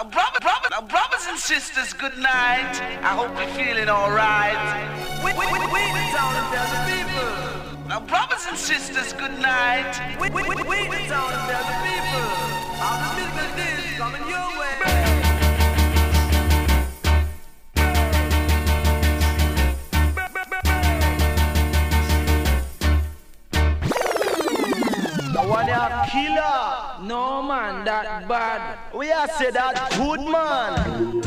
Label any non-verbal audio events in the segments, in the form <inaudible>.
Now, brother, brother, now, brothers and sisters, good night. I hope you're feeling alright. We, we, we, we the town tell the people. Now, brothers and sisters, good night. We, we, we, we the town tell the people. All the musical days coming your way. One killer. No man, that bad. We are say that good man.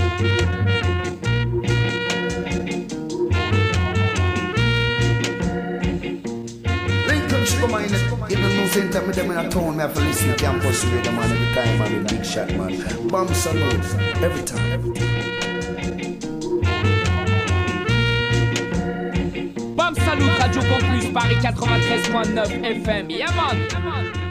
Lincoln Sugar Man, you don't know same time with them in a town, me have to listen to campus radio man every time, man, the big shot man. Bomb salute, every time. Every time. Bam Salut Radio Campus Paris 93.9 FM. Yeah man. Oh,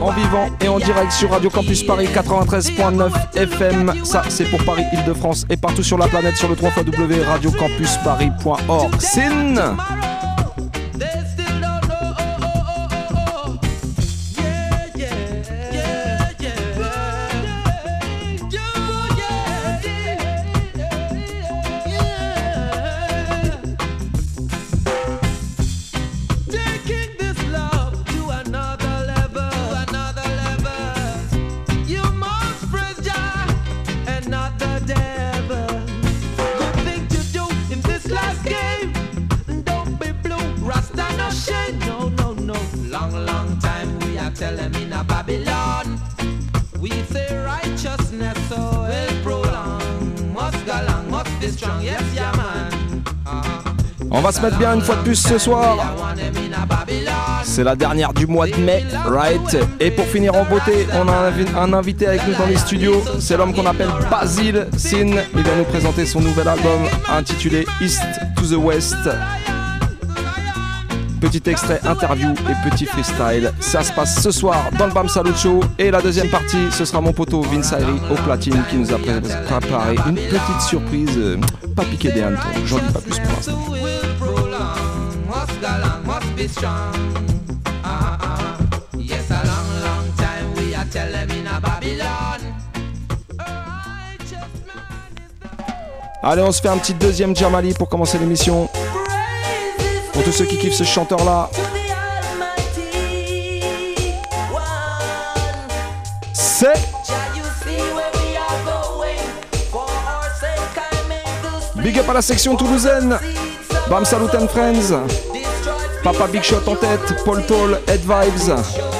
en vivant et en direct sur Radio Campus Paris 93.9 FM. Ça, c'est pour Paris, Île-de-France et partout sur la planète sur le 3 radiocampusparis.org. Sin se mettre bien une fois de plus ce soir. C'est la dernière du mois de mai, right? Et pour finir en beauté, on a un, invi- un invité avec nous dans les studios. C'est l'homme qu'on appelle Basil Sin. Il va nous présenter son nouvel album intitulé East to the West. Petit extrait interview et petit freestyle. Ça se passe ce soir dans le Bam Salut Show. Et la deuxième partie, ce sera mon poteau Vince Ayri au platine qui nous a pré- préparé une petite surprise. Pas piqué des hannetons, j'en dis pas plus pour l'instant. Allez, on se fait un petit deuxième Jamali pour commencer l'émission. Pour tous ceux qui kiffent ce chanteur-là, c'est Big up à la section toulousaine. Bam Salut and Friends. Papa Big Shot en tête. Paul Toll, Head Vibes.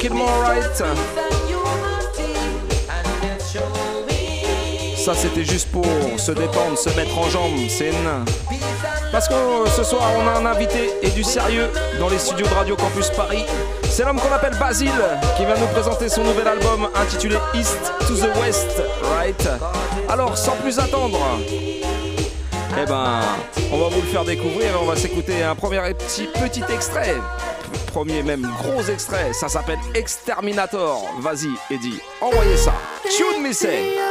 make it more right. Ça, c'était juste pour se détendre, se mettre en jambes, c'est nain. Parce que euh, ce soir, on a un invité et du sérieux dans les studios de Radio Campus Paris. C'est l'homme qu'on appelle Basile qui va nous présenter son nouvel album intitulé East to the West, right? Alors, sans plus attendre, eh ben, on va vous le faire découvrir et on va s'écouter un premier petit, petit extrait premier même gros extrait, ça s'appelle Exterminator. Vas-y, Eddie, envoyez ça. Tune me.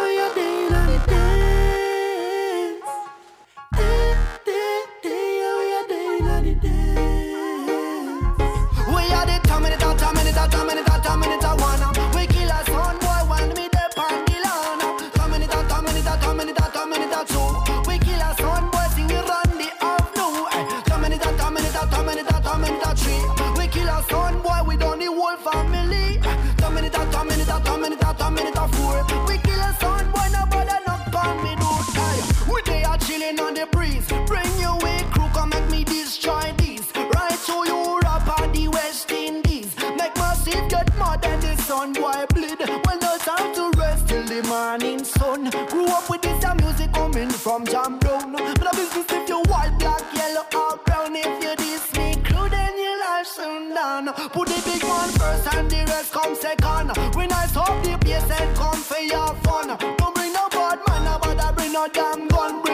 Time to rest till the morning sun. Grew up with this music coming from Jam Brown. But a business if you white, black, yellow, or brown. If you diss me, crew, then your life soon done. Put the big one first and the rest come second. When I stop, the bass and come for your fun. Don't bring no bad man, but I bring no damn gun.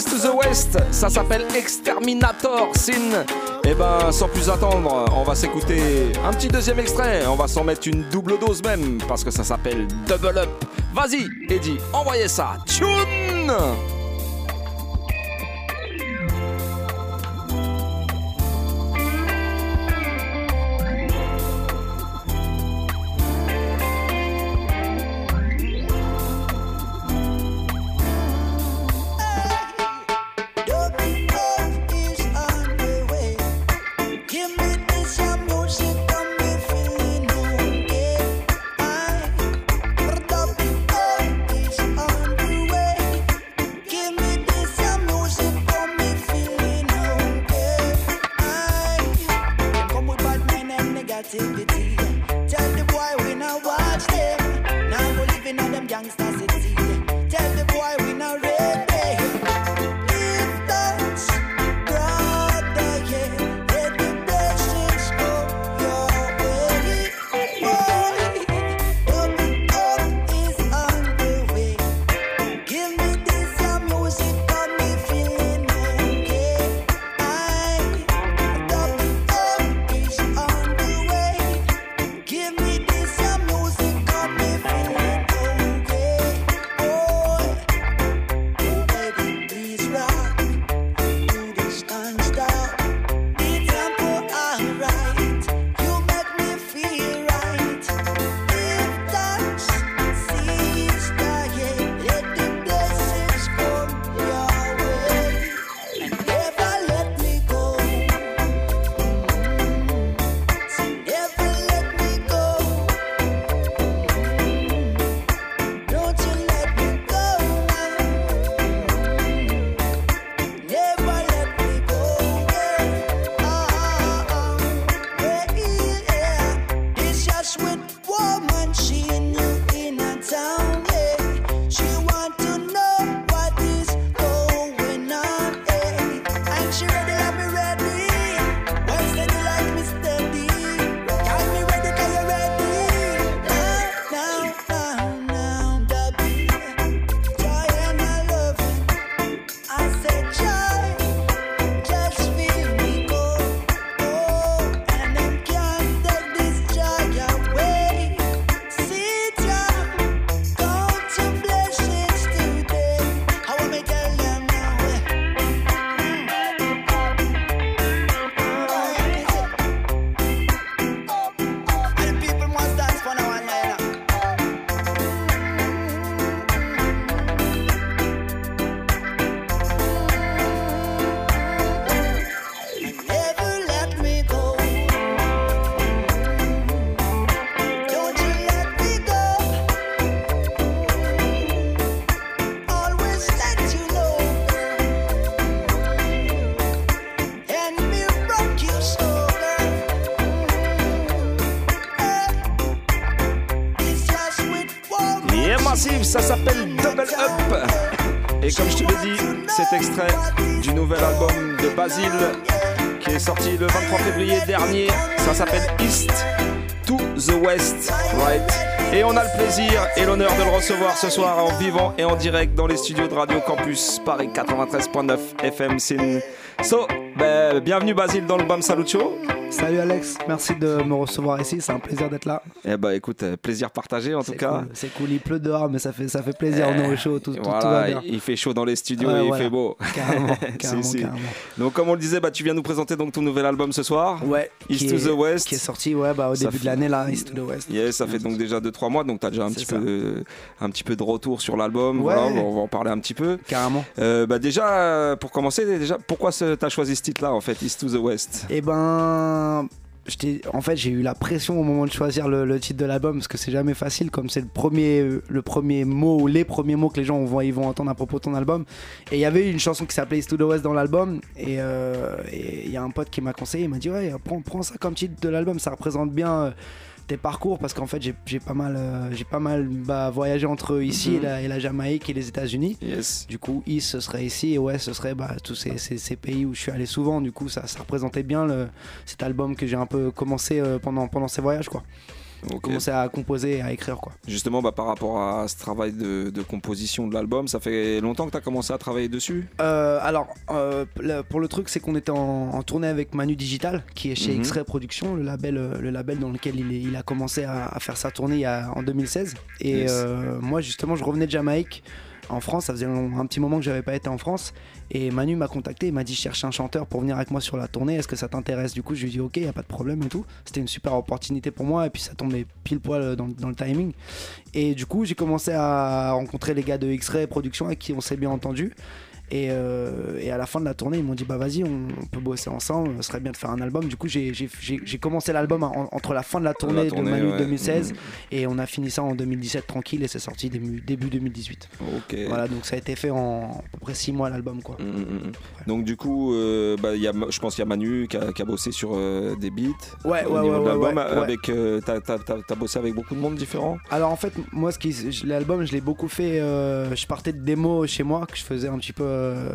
East to the West, ça s'appelle Exterminator Sin. Et ben sans plus attendre, on va s'écouter un petit deuxième extrait, on va s'en mettre une double dose même, parce que ça s'appelle Double Up. Vas-y, Eddie, envoyez ça, tune qui est sorti le 23 février dernier, ça s'appelle East to the West, right Et on a le plaisir et l'honneur de le recevoir ce soir en vivant et en direct dans les studios de Radio Campus Paris 93.9 FM Sin. So, ben, bienvenue Basile dans le BAM Salut Show. Salut Alex, merci de me recevoir ici, c'est un plaisir d'être là. Eh ben écoute, euh, plaisir partagé en tout C'est cas. cool, C'est cool, il pleut dehors, mais ça fait, ça fait plaisir, on est au chaud, tout, tout, tout va Voilà, bien. il fait chaud dans les studios Ouais, et il voilà. fait beau. Carrément, <laughs> Si, carrément, si. carrément. Donc comme on le disait, bah, tu viens nous présenter donc ton nouvel album ce soir. Ouais, East to est- the West. Qui est sorti ouais, bah, au Ça début fait- de l'année, là, East to the West. Yes, ça fait donc déjà 2-3 mois, donc tu as déjà un petit, ça. peu, de- un petit peu de retour sur l'album. Ouais. Voilà, on va- en parler un petit peu. Carrément. Euh, bah déjà, euh, pour commencer, déjà, pourquoi tu as choisi ce titre-là en fait, East to the West? Et ben. En fait, j'ai eu la pression au moment de choisir le, titre de l'album parce que c'est jamais facile, comme c'est le premier, mot ou les premiers mots que les gens vont, vont entendre à propos de ton album. Et il y avait une chanson qui s'appelait to the West dans l'album. Et euh, et il y a un pote qui m'a conseillé, il m'a dit Ouais, prends, prends ça comme titre de l'album, ça représente bien. euh, tes parcours parce qu'en fait j'ai pas mal euh, j'ai pas mal bah, voyagé entre ici Mhm. et, la, et la Jamaïque et les États-Unis Yes. du coup, East, ce serait ici, et West, ce serait bah, tous ces, ces- ces pays où je suis allé souvent. Du coup, ça, ça représentait bien le, cet album que j'ai un peu commencé euh, pendant, pendant ces voyages, quoi. Ok. Commencé à composer et à écrire, quoi. Justement, bah, par rapport à ce travail de, de composition de l'album, ça fait longtemps que tu as commencé à travailler dessus? Euh, alors, euh, pour le truc, c'est qu'on était en, en tournée avec Manu Digital, qui est chez Mhm. X-Ray Productions, le label, euh, le label dans lequel il, a commencé à, à faire sa tournée a- en 2016. Et Yes. euh, moi, justement, je revenais de Jamaïque. En France, ça faisait un, un petit moment que j'avais pas été en France. Et Manu m'a contacté, il m'a dit je cherche un chanteur pour venir avec moi sur la tournée, est-ce que ça t'intéresse? Du coup, je lui ai dit ok, y a pas de problème et tout. C'était une super opportunité pour moi et puis ça tombait pile poil dans, dans le timing. Et du coup, j'ai commencé à rencontrer les gars de X-Ray Productions avec qui on s'est bien entendu. Et, euh, et à la fin de la tournée, ils m'ont dit bah vas-y, on, on peut bosser ensemble, ce serait bien de faire un album. Du coup, j'ai- commencé l'album en- entre la fin de la tournée, La tournée, de Manu ouais. 2016 Mhm. et on a fini ça en 2017 tranquille et c'est sorti début, début 2018. Ok. Voilà, donc ça a été fait en à peu près 6 mois l'album quoi. Mm, mm, mm. Donc du coup, euh, bah, y a, je pense qu'il y a Manu qui a, qui a bossé sur euh, des beats Ouais, au ouais, niveau ouais, de l'album. Avec, euh, t'as, bossé avec beaucoup de monde différent. Alors en fait, moi, l'album, je l'ai beaucoup fait. je partais de démos chez moi que je faisais un petit peu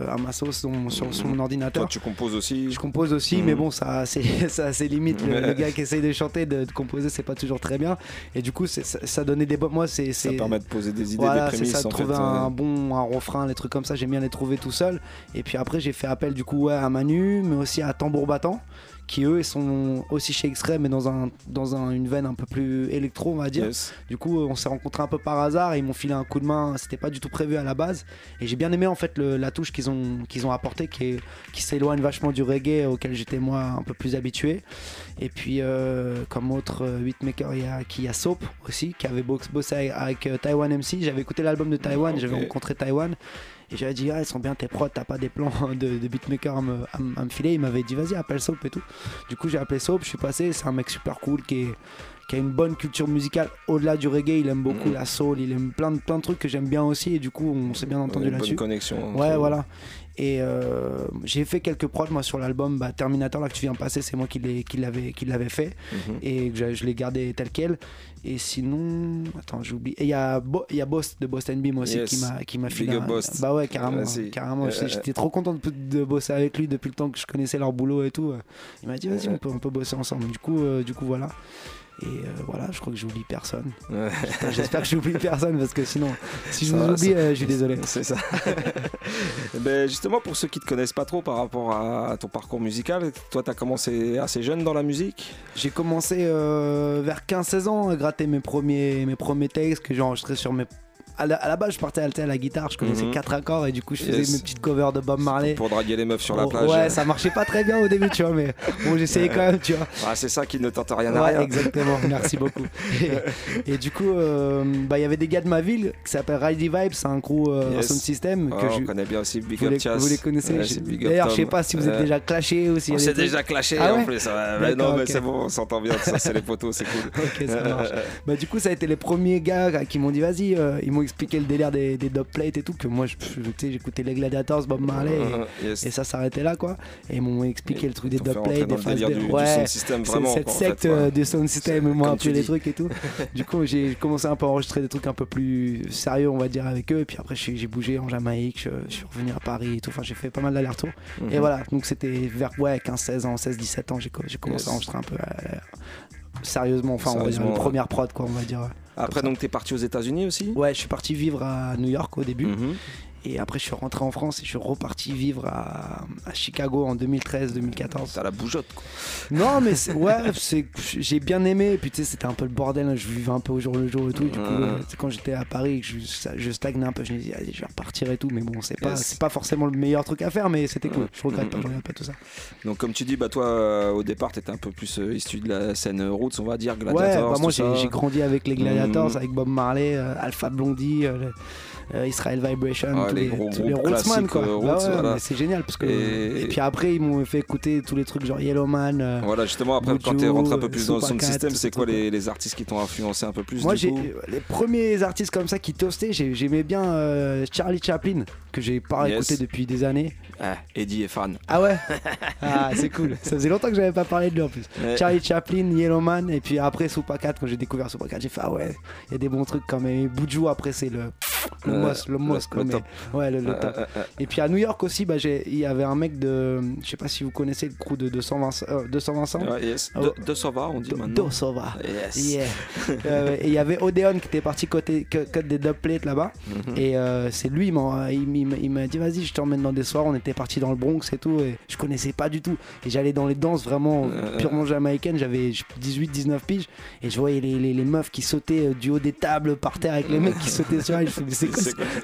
à ma sauce sur, mon ordinateur. Toi, tu composes aussi. Je compose aussi, mais bon, ça, <laughs> c'est, a ses limites. Le, le gars qui essaye de chanter, de, de composer, c'est pas toujours très bien. Et du coup, c'est- ça, ça donnait des. Moi, c'est. Ça c'est- permet de poser des idées, voilà, des c'est prémices ça, de trouver fait. un ouais. bon un refrain, les trucs comme ça, j'aime bien les trouver tout seul. Et puis après, j'ai fait appel du coup ouais, à Manu, mais aussi à Tambour Battant, qui eux, sont aussi chez X-Ray, mais dans, un, dans un- une veine un peu plus électro, on va dire. Yes. Du coup, on s'est rencontrés un peu par hasard et ils m'ont filé un coup de main. C'était pas du tout prévu à la base. Et j'ai bien aimé en fait le- la touche qu'ils ont, qu'ils ont apportée, qui, s'éloigne vachement du reggae auquel j'étais moi un peu plus habitué. Et puis, euh, comme autre euh, beatmaker, il y a, qui y a Soap aussi, qui avait bo- bossé avec, avec, euh, Taiwan MC. J'avais écouté l'album de Taiwan, j'avais rencontré Taiwan. Et j'avais dit, ah, ils sont bien tes prods, t'as pas des plans <laughs> de, de beatmaker à me, à me- à me filer. Il m'avait dit, vas-y, appelle Soap et tout. Du coup, j'ai appelé Soap, je suis passé. C'est un mec super cool qui est qui a une bonne culture musicale au-delà du reggae. Il aime beaucoup Mhm. la soul, il aime plein de, plein de trucs que j'aime bien aussi. Et du coup, on s'est bien entendu Une bonne là-dessus. connexion. Ouais, voilà. Et euh, j'ai fait quelques prods moi sur l'album bah, Terminator là que tu viens de passer, c'est moi qui l'avais fait Mhm. et que je, je l'ai gardé tel quel. Et sinon, attends, j'oublie. Et il y a Bo- y a Boss de Boston Beam aussi Yes. qui m'a qui m'a filé. un- Boss. Bah ouais, carrément, carrément. Euh, J'étais- J'étais trop content de, de bosser avec lui depuis le temps que je connaissais leur boulot et tout. Il m'a dit vas-y, on peut on peut bosser ensemble. Du coup, euh, du coup voilà. Et euh, voilà, je crois que j'oublie personne. Ouais. J'espère que j'oublie personne parce que sinon, <laughs> si je Ça vous va, oublie, euh, je suis désolé. <laughs> C'est ça. <laughs> ben justement, pour ceux qui te connaissent pas trop par rapport à ton parcours musical, toi, tu as commencé assez jeune dans la musique? J'ai commencé euh, vers 15-16 ans à gratter mes premiers, mes premiers textes que j'ai enregistrés sur mes. À la, à la base, je partais alter à la guitare, je connaissais Mhm. quatre accords et du coup, je faisais Yes. mes petites covers de Bob Marley. Pour draguer les meufs sur la Oh, plage. Ouais, ça marchait pas très bien au début, tu vois, mais bon, j'essayais quand même, tu vois. Ah, c'est ça qui ne tente rien à Ouais, rien. exactement, merci beaucoup. <laughs> Et, et du coup, euh, bah, il y avait des gars de ma ville qui s'appellent Ridey Vibes, c'est un crew, euh, Yes. sound system Ah, que on je. connaît bien aussi Big Vous Up les, Chas. vous les connaissez Ouais, D'ailleurs, je sais pas si vous êtes déjà clashé ou si On s'est déjà clashé Ah en ouais plus. ouais. <laughs> Mais non, mais c'est bon, on s'entend bien. Ça, c'est les potos, c'est cool. <laughs> Ok, ça marche. Bah, du coup, ça a été les premiers gars qui m'ont dit vas-y. euh, ils m'ont- expliqué le délire des, des dubplates et tout, que moi, j'écoutais les Gladiators, Bob Marley, et, <laughs> Yes. et ça s'arrêtait là, quoi. Et ils m'ont expliqué Et le truc des dubplates, des phases de. du- du ouais, sound system, c'est vraiment, cette quoi, secte fait, ouais. euh, du sound system, ils m'ont les trucs et tout. du coup, j'ai commencé un peu à enregistrer des trucs un peu plus sérieux, on va dire, avec eux. Et puis après, j'ai bougé en Jamaïque, je, je suis revenu à Paris et tout. Enfin, j'ai fait pas mal d'allers-retours. Mhm. Et voilà, donc c'était vers ouais, 15-16 ans, 16-17 ans, j'ai co- j'ai commencé Yes. à enregistrer un peu euh, sérieusement, enfin, on va dire, Sérieusement, ouais. première prod, quoi, on va dire. Après, donc, t'es parti aux États-Unis aussi? Ouais, je suis parti vivre à New York au début. Mhm. Et après, je suis rentré en France et je suis reparti vivre à, à Chicago en 2013-2014. T'as la bougeotte, quoi. Non, mais <laughs> ouais, j'ai bien aimé. Et puis, tu sais, c'était un peu le bordel. hein, Je vivais un peu au jour le jour et tout. Du coup, Ouais. euh, quand j'étais à Paris, je, stagnais un peu. Je me disais, allez, je vais repartir et tout. Mais bon, c'est pas, c'est pas forcément le meilleur truc à faire, mais c'était cool. Je regrette pas, je regrette pas tout ça. Donc, comme tu dis, bah, toi, euh, au départ, t'étais un peu plus euh, issu de la scène roots, on va dire, Ouais, Gladiators. bah moi tout j'ai grandi avec les Gladiators, Mhm. avec Bob Marley, euh, Alpha Blondie, Israel Vibration, Ouais, les gros tous les Rootsman quoi. euh, Bah ouais, voilà. c'est génial parce que Et- et... puis après ils m'ont fait écouter tous les trucs genre Yellowman. euh, Voilà, justement, après, quand t'es rentré un peu plus dans le sound Supacat, system, tout c'est ce quoi les, les artistes qui t'ont influencé un peu plus Moi j'ai les premiers artistes comme ça qui toastaient, j'ai- j'aimais bien euh, Charlie Chaplin que j'ai pas Yes. écouté depuis des années. Ah, Eddie est fan. Ah ouais? <laughs> Ah c'est cool. Ça faisait longtemps que j'avais pas parlé de lui en plus. Ouais. Charlie Chaplin, Yellowman et puis après Supacat quand j'ai découvert Supacat j'ai fait ah ouais il y a des bons trucs quand même. Buju après c'est le le Euh, mos, le mos quoi, le mais- top. <laughs> Ouais le, le Euh, top. euh, euh, Et puis à New York aussi bah, il y avait un mec de je sais pas si vous connaissez le crew de 220 euh, 220 ouais, yes. Oh. De, de Sova, on dit maintenant. Dosova. Yes. Yeah. <laughs> Euh, et il y avait Odeon qui était parti côté des dubplates là-bas. Mhm. Et euh, c'est lui, il m'a dit vas-y, je t'emmène dans des soirs. On était parti dans le Bronx et tout. Et je connaissais pas du tout. Et j'allais dans les danses vraiment purement jamaïcaines. J'avais 18-19 piges. Et je voyais les, les- les meufs qui sautaient du haut des tables par terre avec les mecs qui sautaient sur mais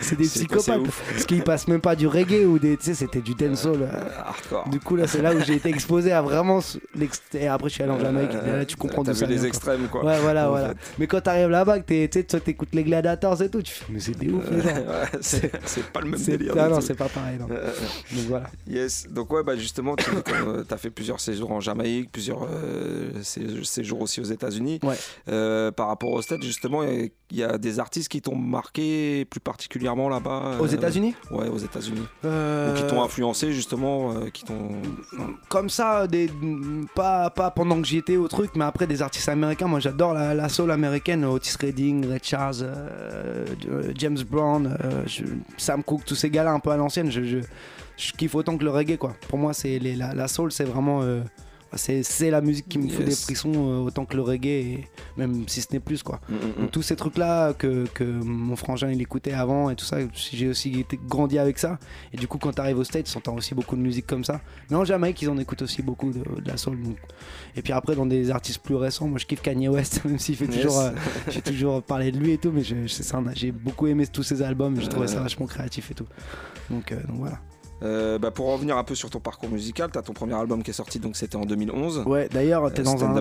c'est des psychopathes. Ouf. Parce qu'ils passent même pas du reggae ou des. Tu sais, c'était du dancehall. euh, Hardcore. du coup, là, c'est là où j'ai été exposé à vraiment. Et après, je suis allé en Jamaïque. Et là, tu comprends vu ça les extrêmes, quoi. Ouais, voilà, <laughs> voilà. Mais quand t'arrives là-bas, tu sais, t'écoutes les Gladiators et tout, tu fais, mais c'est des ouf, les gens. <laughs> C'est pas le même délire. Ah non, c'est pas pareil. non. Euh, euh, Donc voilà. Yes, donc ouais, bah justement, tu as fait plusieurs séjours en Jamaïque, plusieurs euh, sé- séjours aussi aux États-Unis. Ouais. Euh, par rapport aux States, justement, il y a des artistes qui t'ont marqué plus particulièrement là-bas. Aux euh, États-Unis Ouais, aux États-Unis. Euh, Ou qui t'ont influencé justement, euh, qui t'ont. Comme ça, des, pas, pas pendant que j'y étais au truc, mais après des artistes américains. Moi, j'adore la, la soul américaine, Otis Redding, Ray Charles, euh, euh, James Brown, euh, je- Sam Cooke, tous ces gars-là un peu à l'ancienne. Je, je, je kiffe autant que le reggae, quoi. Pour moi, c'est la soul, c'est vraiment. C'est la musique qui me fout Yes. des frissons euh, autant que le reggae, et même si ce n'est plus, quoi. Mm, mm, mm. Donc tous ces trucs là que, que mon frangin il écoutait avant et tout ça, j'ai aussi été grandi avec ça. Et du coup quand t'arrives aux States, t'entends aussi beaucoup de musique comme ça. Mais en Jamaïque ils en écoutent aussi beaucoup de, de la soul. donc. Et puis après dans des artistes plus récents, moi je kiffe Kanye West, <laughs> même s'il fait Yes. toujours, euh, j'ai toujours parlé de lui et tout, mais j'ai beaucoup aimé tous ses albums, j'ai trouvé ça vachement créatif et tout. Donc, euh, donc voilà. Euh, bah, pour revenir un peu sur ton parcours musical, tu as ton premier album qui est sorti, donc c'était en 2011. Ouais, d'ailleurs, t'es Euh, dans, un,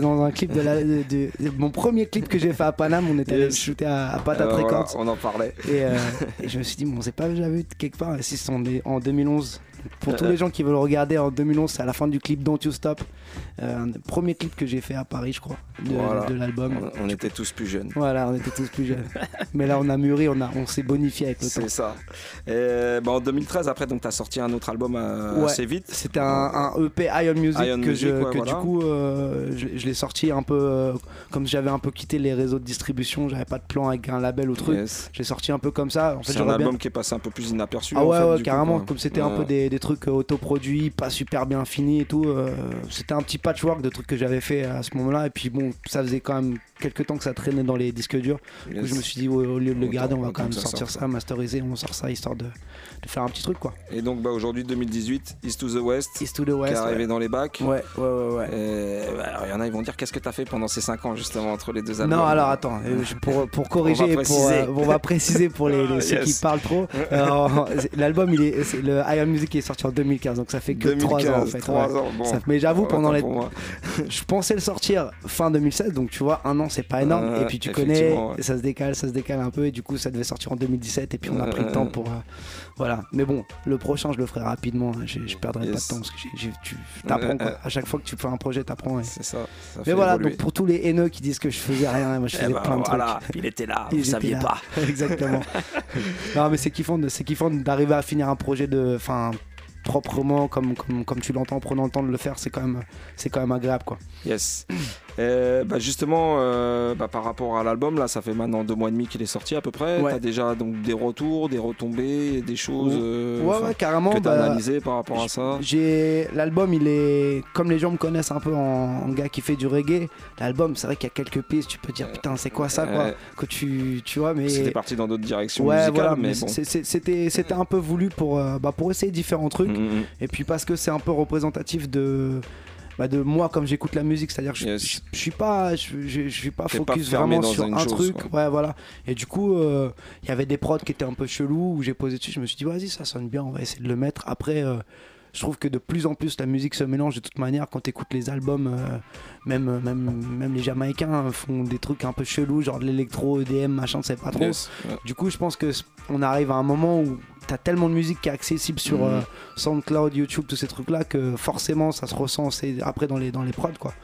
dans, un clip de, la, de- de- de- mon premier clip que j'ai fait à Paname. On était allé Yes. shooter à, à Euh, voilà, on en parlait. Et, euh, et je me suis dit, bon, c'est pas déjà vu quelque part. Si c'est en, en 2011. Pour tous Euh. les gens qui veulent le regarder en 2011, c'est à la fin du clip Don't You Stop. Euh, un des premiers clips que j'ai fait à Paris, je crois, de, Voilà. de l'album. On, on était tous plus jeunes. Voilà, on était tous plus jeunes. <laughs> Mais là, on a mûri, on, a, on s'est bonifié avec le temps. C'est ça. Et, bah, en 2013, après, donc, tu as sorti un autre album euh, Ouais. assez vite. C'était un, un EP Iron Music Iron que, Music, je, ouais, que voilà. du coup euh, je, je l'ai sorti un peu euh, comme j'avais un peu quitté les réseaux de distribution, j'avais pas de plan avec un label ou truc. Yes. J'ai sorti un peu comme ça. En fait, C'est un album bien- qui est passé un peu plus inaperçu. Ah en ouais, fait, ouais, du coup, carrément. Comme c'était un peu des, des trucs euh, autoproduits, pas super bien finis et tout. euh, c'était un petit patchwork de trucs que j'avais fait à ce moment-là. Et puis bon, ça faisait quand même quelques temps que ça traînait dans les disques durs. Yes. je me suis dit, au, au lieu de le garder, on va quand même ça sortir ça, masteriser, on sort ça histoire de, de faire un petit truc quoi. Et donc bah, aujourd'hui 2018, East to the West, East to the qui West. est arrivé ouais. dans les bacs. Ouais, ouais, ouais, ouais. Bah, alors, il y en a, ils vont dire qu'est-ce que tu as fait pendant ces 5 ans justement entre les deux albums. Non, alors attends, euh, pour, pour corriger, <laughs> On va pour, préciser. euh, on va préciser pour les, les- <laughs> ceux Yes. qui parlent trop. <laughs> L'album, il est, le Iron Music est sorti en 2015, donc ça fait que 3 ans en 2015, fait. trois ouais. ans, bon. Ça- mais j'avoue, pendant les, <laughs> je pensais le sortir fin 2016, donc tu vois, un an c'est pas énorme. Euh, et puis tu connais, ouais. ça se décale, ça se décale un peu, et du coup ça devait sortir en 2017, et puis on a pris Euh, le temps pour, euh, Voilà, mais bon, le prochain je le ferai rapidement, hein. je, je perdrai Yes. pas de temps parce que j'ai- j'ai- tu t'apprends quoi. À chaque fois que tu fais un projet, t'apprends. et- C'est ça. ça Mais voilà, évoluer. donc pour tous les haineux qui disent que je faisais rien, moi je Eh faisais ben, plein de voilà, trucs. il était là, Et <laughs> vous saviez là. pas. <laughs> Exactement. non mais c'est kiffant d'arriver à finir un projet de, enfin proprement comme, comme, comme tu l'entends, en prenant le temps de le faire, c'est quand même, quand même agréable quoi. Yes. Euh, bah justement, euh, bah par rapport à l'album, là, ça fait maintenant deux mois et demi qu'il est sorti à peu près. Ouais. T'as déjà donc des retours, des retombées, des choses euh, ouais carrément. que t'as bah, analysé par rapport à ça. J'ai l'album, il est comme les gens me connaissent un peu en, en gars qui fait du reggae. L'album, c'est vrai qu'il y a quelques pistes. Tu peux dire putain, c'est quoi ça quoi. Que tu, tu vois, mais C'était parti dans d'autres directions ouais, musicales, voilà, mais mais bon. c'était c'était un peu voulu pour bah, pour essayer différents trucs. Mm, mm, Et puis parce que c'est un peu représentatif de bah, de moi comme j'écoute la musique, c'est-à-dire que je, Yes. je, je suis pas je, je- suis pas focus vraiment sur un chose, truc. quoi. Ouais, voilà. Et du coup, euh, il y avait des prods qui étaient un peu chelous où j'ai posé dessus, je me suis dit vas-y, ça sonne bien, on va essayer de le mettre. Après euh, je trouve que de plus en plus la musique se mélange de toute manière quand tu écoutes les albums euh, même, même même les jamaïcains font des trucs un peu chelous genre de l'électro EDM machin c'est pas trop Yes. Du coup, je pense que on arrive à un moment où t'as tellement de musique qui est accessible sur Mhm. euh, SoundCloud, YouTube, tous ces trucs-là que forcément ça se ressent c'est après dans les dans les prods quoi.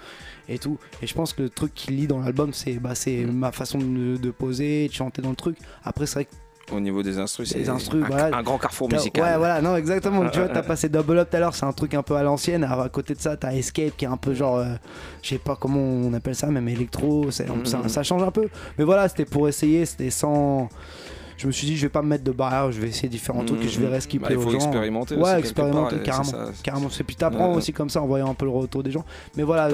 Et tout. Et je pense que le truc qui lit dans l'album, c'est bah, c'est Mhm. ma façon de, de poser, de chanter dans le truc. Après, c'est vrai que Au niveau des instrus, c'est un, voilà. un grand carrefour musical. Ouais, voilà, non, exactement. tu vois, t'as <laughs> passé Double Up tout à l'heure, c'est un truc un peu à l'ancienne. À côté de ça, t'as Escape qui est un peu genre, euh, je sais pas comment on appelle ça, même électro. ça, ça change un peu. Mais voilà, c'était pour essayer, c'était sans. Je me suis dit, je vais pas me mettre de barrière, je vais essayer différents trucs et je verrai ce qui Bah, plaît il faut aux gens. expérimenter Ouais, quelque expérimenter, part, et carrément. carrément. Et puis t'apprends Ouais. aussi comme ça en voyant un peu le retour des gens. Mais voilà,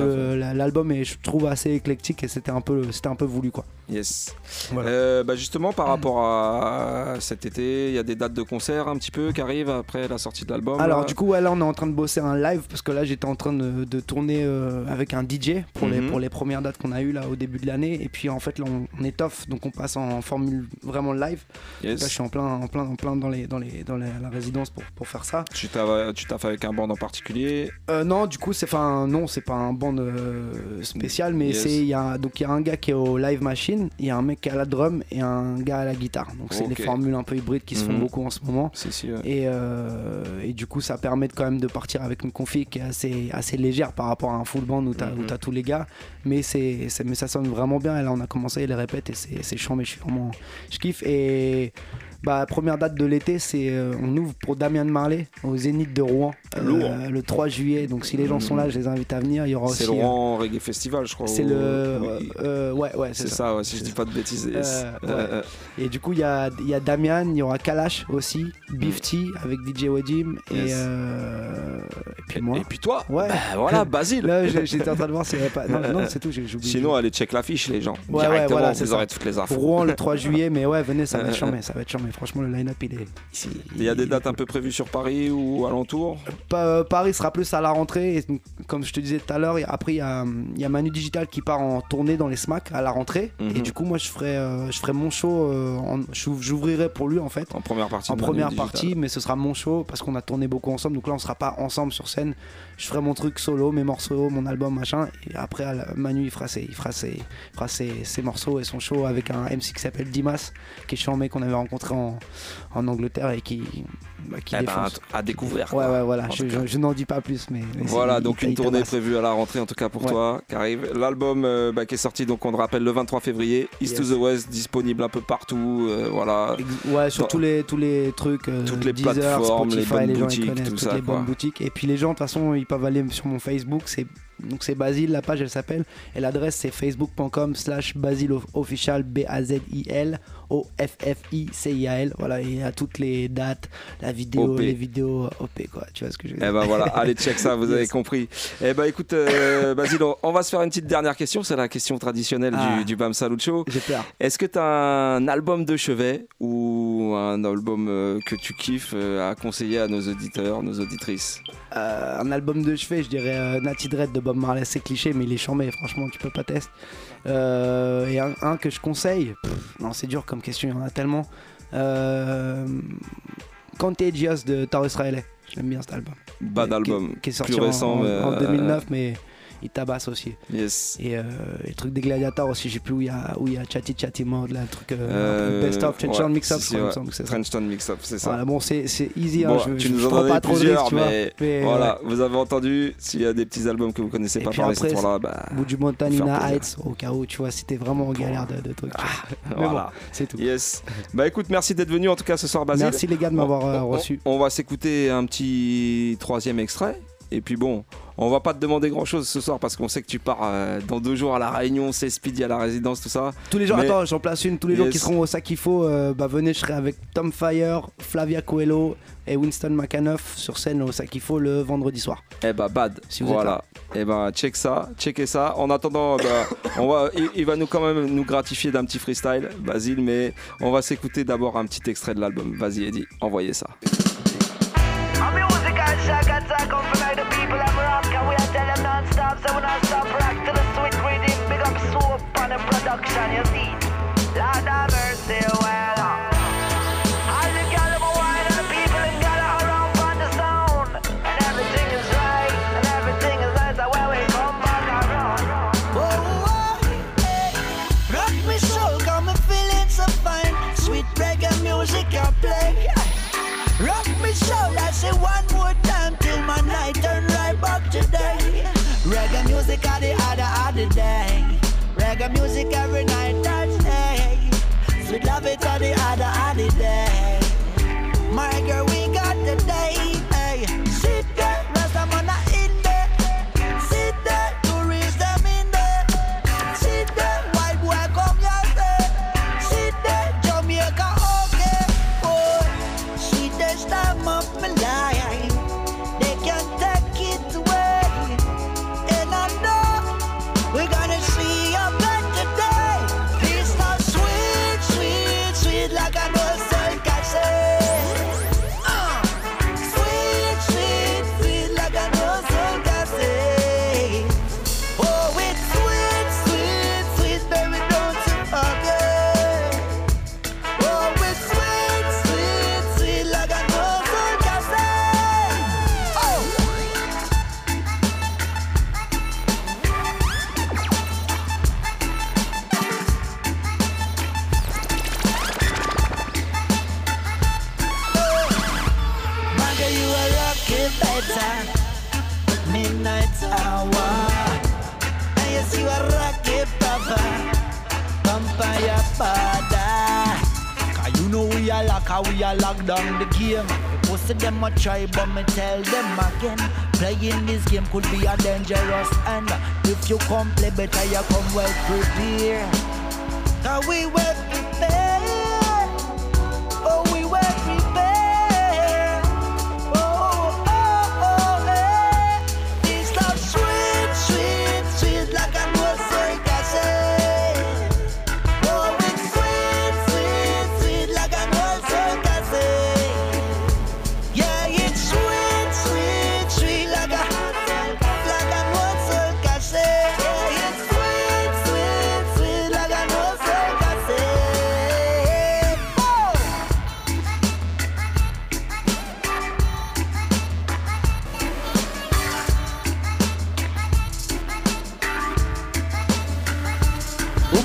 l'album est, je trouve, assez éclectique et c'était un peu, c'était un peu voulu quoi. Yes. Voilà. Euh, bah justement, par rapport à cet été, il y a des dates de concert un petit peu qui arrivent après la sortie de l'album. Alors là. du coup ouais, là on est en train de bosser un live parce que là j'étais en train de, de tourner euh, avec un DJ pour, les, Mhm. pour les premières dates qu'on a eues là au début de l'année et puis en fait là on, on étoffe donc on passe en formule vraiment live. Yes. Là je suis en plein en plein en plein dans les dans les dans la, la résidence pour, pour faire ça. Tu fait avec un band en particulier? Euh, non du coup c'est enfin non c'est pas un band euh, spécial mais Yes. c'est il y a donc il y a un gars qui est au live machine, il y a un mec qui est à la drum et un gars à la guitare. Donc c'est les formules un peu hybrides qui se font Mhm. beaucoup en ce moment. Si, si, ouais. Et, euh, et du coup, ça permet de, quand même de partir avec une config qui est assez, assez légère par rapport à un full band où t'as où t'as tous les gars. Mais, c'est, c'est- mais ça sonne vraiment bien. Et là, on a commencé les répètes et c'est, c'est chiant, mais je suis vraiment. Je kiffe. Et você bah, première date de l'été, c'est euh, on ouvre pour Damien Marley au Zénith de Rouen euh, le 3 juillet. Donc si les gens sont là, je les invite à venir. Il y aura C'est le euh, Rouen Reggae Festival, je crois. c'est le. oui. ouais, ouais, C'est ça, ouais, si je dis pas de bêtises. Ouais. Et du coup, il y a, y a Damian, il y aura Kalash aussi, Bifty avec DJ Wadim et, Yes. et puis moi. Et puis toi Ouais. Bah, voilà, <laughs> Basile. Là, j'étais en train de voir s'il n'y avait pas. Non, non, c'est tout. Sinon, allez check l'affiche, les gens. Ouais, ouais, Directement, voilà, c'est vous aurez toutes les infos. Rouen le 3 <laughs> juillet, mais ouais, venez, ça va être charmé, ça va être Franchement, le line-up, il est ici. Il y a des dates un peu prévues sur Paris ou alentour? Pa- Paris sera plus à la rentrée. Et donc, comme je te disais tout à l'heure, après, il y a, il y a Manu Digital qui part en tournée dans les SMAC à la rentrée. Mhm. Et du coup, moi, je ferai, euh, je ferai mon show. euh, j'ouvrirai pour lui, en fait. En première partie en première partie, mais ce sera mon show parce qu'on a tourné beaucoup ensemble. Donc là, on sera pas ensemble sur scène. Je ferai mon truc solo, mes morceaux, mon album, machin. Et après, Manu, il fera ses, il fera ses, il fera ses, ses morceaux et son show avec un MC qui s'appelle Dimas, qui est mec qu'on avait rencontré en, en Angleterre et qui, bah, qui Eh ben, défonce. à découvrir. Ouais, ouais, voilà. Je, n'en dis pas plus, mais. mais Voilà, donc une tournée prévue à la rentrée en tout cas pour Ouais. toi qui arrive. L'album euh, bah, qui est sorti donc on le rappelle le 23 février, East Yes. to the West, disponible un peu partout. euh, voilà. Ouais, sur Dans- tous les, tous les trucs, euh, Toutes les Deezer, plateformes, les gens, boutiques, tout toutes ça, les bonnes boutiques. Et puis les gens, de toute façon, ils peuvent aller sur mon Facebook, c'est donc c'est Basile, la page elle s'appelle, et l'adresse c'est facebook.com slash Basile official B-A-Z-I-L O-F-F-I-C-I-A-L. Voilà, il y a toutes les dates, la vidéo, OP. les vidéos OP, quoi, tu vois ce que je veux dire. Eh ben voilà, allez check ça, vous avez compris. Eh ben écoute, euh, Basile, on- va se faire une petite dernière question, c'est la question traditionnelle Ah. du, du Bam Salut Show. J'ai peur. Est-ce que tu as un album de chevet ou un album euh, que tu kiffes euh, à conseiller à nos auditeurs, nos auditrices? Euh, un album de chevet, je dirais euh, Natty Dread de Bob Marley, c'est cliché, mais il est chambé, franchement, tu peux pas tester. Euh, et un, un que je conseille, pff, non, c'est dur comme question, il y en a tellement. Euh, Contagious de Taurus Riley, j'aime bien cet album. Bad album, qui, est sorti plus en- récent, en, mais, en euh, 2009, mais il tabasse aussi. Yes. Et euh, le truc des gladiateurs aussi, je sais plus où il y a, où il y a Chatty Chatty Mode, là, le truc euh, Euh, Best of Trenchtown ouais, Mix Up, si, si. Trenchtown Mix Up, c'est ça. Voilà, bon, c'est c'est easy, hein, je, tu je, nous je en prends as pas trop de risques, plusieurs, tu vois. mais, Mais, voilà, ouais. vous avez entendu. S'il y a des petits albums que vous connaissez Et pas par histoires là, bah, Bout du Montanina. Heights, au cas où, tu vois, c'était vraiment en galère de, de trucs. <laughs> Mais voilà. c'est tout. Yes. Bah écoute, merci d'être venu en tout cas ce soir, Basile. Merci les gars de m'avoir euh, reçu. On, va s'écouter un petit troisième extrait. Et puis bon, on va pas te demander grand chose ce soir parce qu'on sait que tu pars euh, dans deux jours à la Réunion, c'est Speedy à la résidence, tout ça. Tous les jours, Mais- attends, j'en place une. Tous les jours qui seront au sac qu'il faut, euh, bah venez, je serai avec Tom Fire, Flavia Coelho et Winston McAnuff sur scène au sac qu'il faut le vendredi soir. Eh bah bad. Si vous êtes voilà. Eh ben check ça, checkez ça. En attendant, bah, on va, il, il va nous quand même nous gratifier d'un petit freestyle, Basile, mais on va s'écouter d'abord un petit extrait de l'album. Vas-y Eddie, envoyez ça. Stop rock To the sweet up on the production you see. Lord have mercy, could be a dangerous end. If you come play better, you come well prepared. Cause we were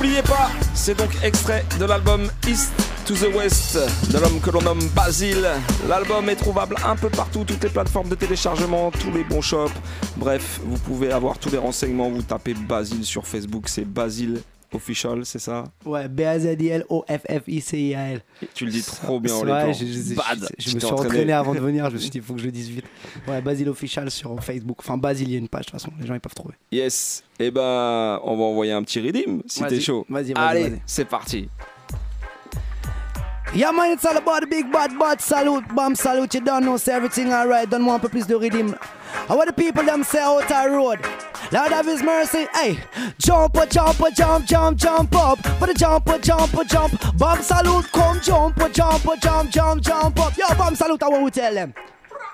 N'oubliez pas, c'est donc extrait de l'album East to the West de l'homme que l'on nomme Basile. L'album est trouvable un peu partout, toutes les plateformes de téléchargement, tous les bons shops. Bref, vous pouvez avoir tous les renseignements. Vous tapez Basile sur Facebook, c'est Basile Official, c'est ça Ouais, B-A-Z-I-L-O-F-F-I-C-I-A-L. Tu le dis trop bien, Ouais, Lépan. je, je- je- Bad. je Tu me suis entraîné. avant de <laughs> venir, je me suis dit, il faut que je le dise vite. Ouais, Basile Official sur Facebook. Enfin, Basile, il y a une page, de toute façon, les gens ils peuvent trouver. Yes. Et ben, on va envoyer un petit redeem si t'es chaud. vas-y, vas-y, Allez, c'est parti. Yeah man, it's all about the big bad bad salute, bomb salute. You don't know, everything alright. Don't want please the rhythm. And what the people them say out our road. Lord of His mercy, hey, jump, a jump, a jump, jump, jump up. But a jump, a jump, a jump. Bomb salute, come jump, a jump, a jump, jump, jump up. Yo, bomb salute, I want to tell them.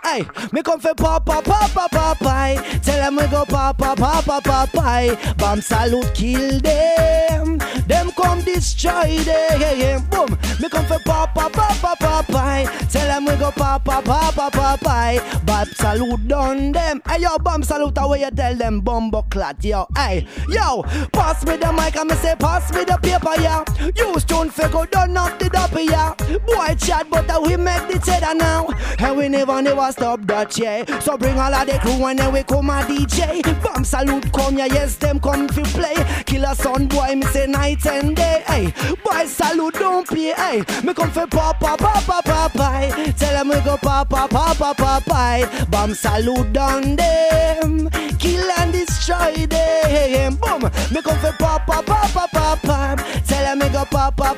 Hey, me come for papa, papa, papa. Tell them we go papa, papa, papa. Bomb salute, kill them. them come destroy them. Boom, me come for pop pop pop pop pop. Tell them we go pop pop pop pop pop pie. Bob salute done them. Hey yo, bomb salute away you tell them bumbo clat yo. Hey yo, pass me the mic and me say pass me the paper yeah. Use tune figure done up the dopper yeah. Boy chat but uh, we make the cheddar now. And we never never stop that yeah. So bring all of the crew and then we come a DJ. Bomb salute come yeah yes them come fi play. Killer son boy me say night and day. Hey boy salute don't play. Hey me come pop pop pop pop. Tell them we go pop pop pop. Bomb salute down them. Kill and destroy them. Boom me come pop pop pop pop. Tell them we go pop pop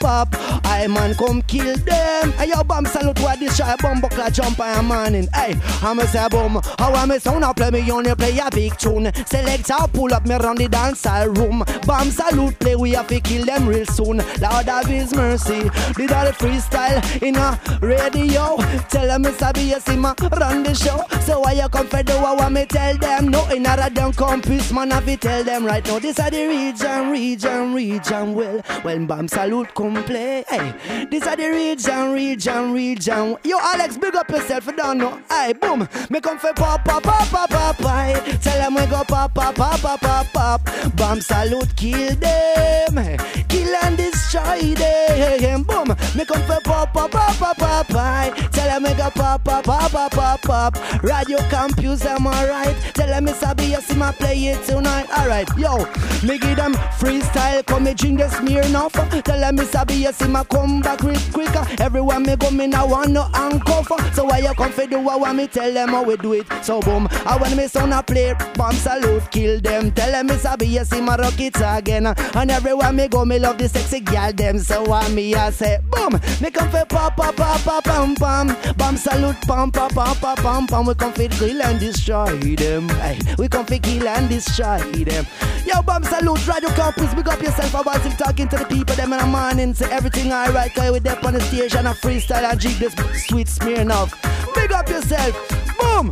pop. I man come kill them. Hey yo bomb salute where destroy bomb buckler jump I am morning. Hey I'ma say boom. How am I sound? I play me only play a big tune. Select or pull up me round the dance room. Bomb salute play we have to kill them real soon. Lord of His mercy. Did all the freestyle in a radio. Tell them it's a BS ma run the show. So why you come for the I want me tell them no. In a down compass man have to tell them right now. This are the region, region, region. Well, when bomb salute come play. Hey, this are the region, region, region. Yo Alex, big up yourself. You don't know. Hey, boom. Me come for pop, pop, pop, pop, pop, pop. Tell them we go pop, pop, pop, pop, pop, pop. Bomb salute, kill them. Kill and destroy them. Boom. Me come for pop, pop, pop, pop, pop, pop. Tell them we go pop, pop, pop, pop, pop, pop. Radio campus, am alright. Tell them it's a see my play it tonight. Alright, yo. Me give them freestyle. Come me drink the smear enough. Tell them it's a see my come back quick, quicker. Everyone me go, me now want no handcuff. So why you come for do what want me tell them how we do it. So boom, I when me son a play, bomb salute, kill them. Tell them it's a be see my rockets again. And everywhere me go, me love the sexy girl them. So why me I say boom, me come for pop pop pop pop pam pam. Bomb salute, pam pam pam pam pam pam. We come for kill and destroy them. Hey, we come for kill and destroy them. Yo, bomb salute, radio campus, big up yourself about it, talking to the people them in the morning. Say everything alright, cause we there on the station, a freestyle and jig this sweet smear enough. Big up yourself. Boom!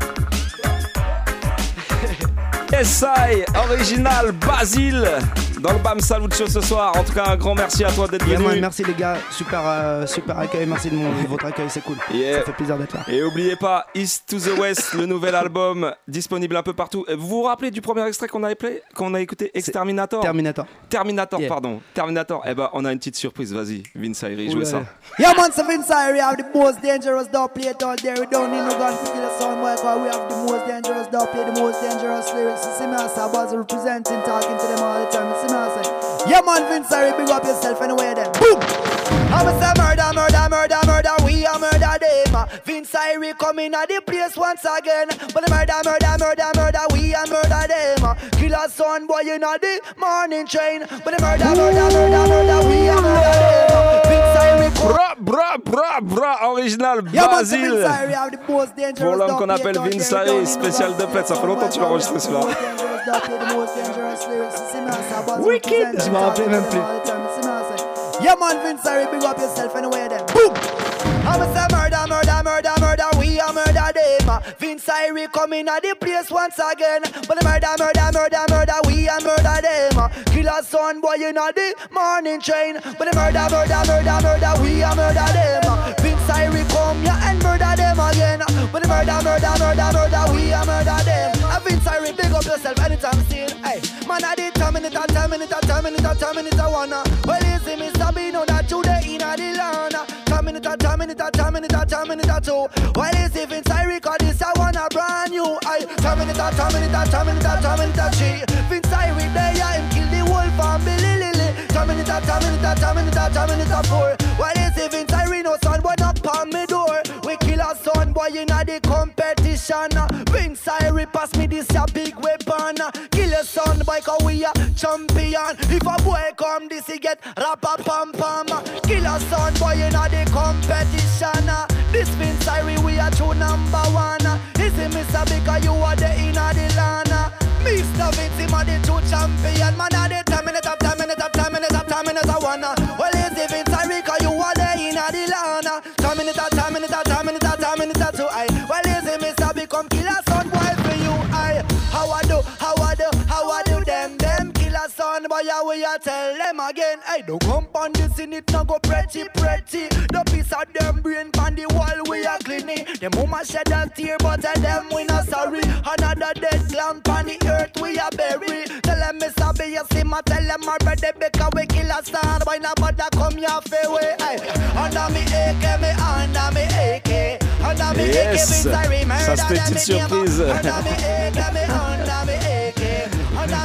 <laughs> SI, original Basile, dans le BAM Salut Show ce soir. En tout cas, un grand merci à toi d'être Yeah, venu. man, merci les gars, super, euh, super accueil, merci de, mon, de <laughs> votre accueil, c'est cool. Yeah. Ça fait plaisir d'être là. Et oubliez pas, East to the West, le nouvel album disponible un peu partout. Vous vous rappelez du premier extrait qu'on a, play- qu'on a écouté? Exterminator Terminator. Terminator, Yeah. pardon. Terminator. Eh ben, on a une petite surprise. Vas-y, Vince Ayri, jouez ça. Yeah, man, so Vince we have the most dangerous dub plate out there. We don't need no gun to kill a cause we have the most dangerous dub plate, the most dangerous lyrics. You see me, I say, Buzz representing, talking to them all the time. You I say, yeah, man, Vince big up yourself anyway then. Boom! I'm a say murder, murder, murder, murder, we a murder them. Vince Irie coming at the place once again. But the murder, murder, murder, murder, we a murder them. Kill a son boy in a the morning train. But the murder, murder, murder, murder, we a murder them. Bra, bra, bra, bra, original Basile. Pour l'homme qu'on appelle. Vince no spécial de fête. Ça fait longtemps que tu l'as enregistré, celui-là. Wicked. Je me rappelais même plus. Yeah, man, Vince big up yourself anyway then. Boom! I'm a say murder, murder, murder, we a murder them. Vince Irie coming at the place once again. But the murder, murder, murder, murder, we a murder them. Kill a son boy a the morning train. But the murder, murder, murder, murder, we a murder them. Vince Irie come yeah and murder them again. But the murder, murder, murder, murder, we a murder them. A Vince Irie, big up yourself anytime seen. Hey, man, I did ten minutes, ten minutes, ten minutes, ten minutes, I wanna. Well, you a be know that you there in a the land. Time minute a time minute a time minute a time minute a two. While it's if inside record this I wanna brand new. I time minute a time minute a time minute a time minute a three. Vince Irie there yeah him kill the whole family Lily. Time minute a time minute a time minute a time minute a four. While it's if inside Reno son boy knock on me door. We kill a son boy in the competition. Vince Irie pass me this a big weapon. Son, boy, cause we a champion. If a boy come, this he get rappa pam pam. Kill a son, boy, in the competition. This Vince Irie, we are true number one. Is it Mr. Because you are the in a the land. Mr. Vince, him a the true champion. Man, a the ten minutes, of ten minutes, of ten minutes, of ten minutes, I wanna. Son boy we a tell them again. Hey, don't come on this in it, no go pretty pretty. The piece of them brain on the wall we a cleaning. The mama shed a tear, but tell them we not sorry. Another dead clown on the earth we a bury. Tell them Miss Abby, you see ma tell them already because we kill a star. Why not bother come here for way? Hey, under me AK, me under me AK. Under me Yes, me sorry, murder ça c'était une them petite in name. surprise.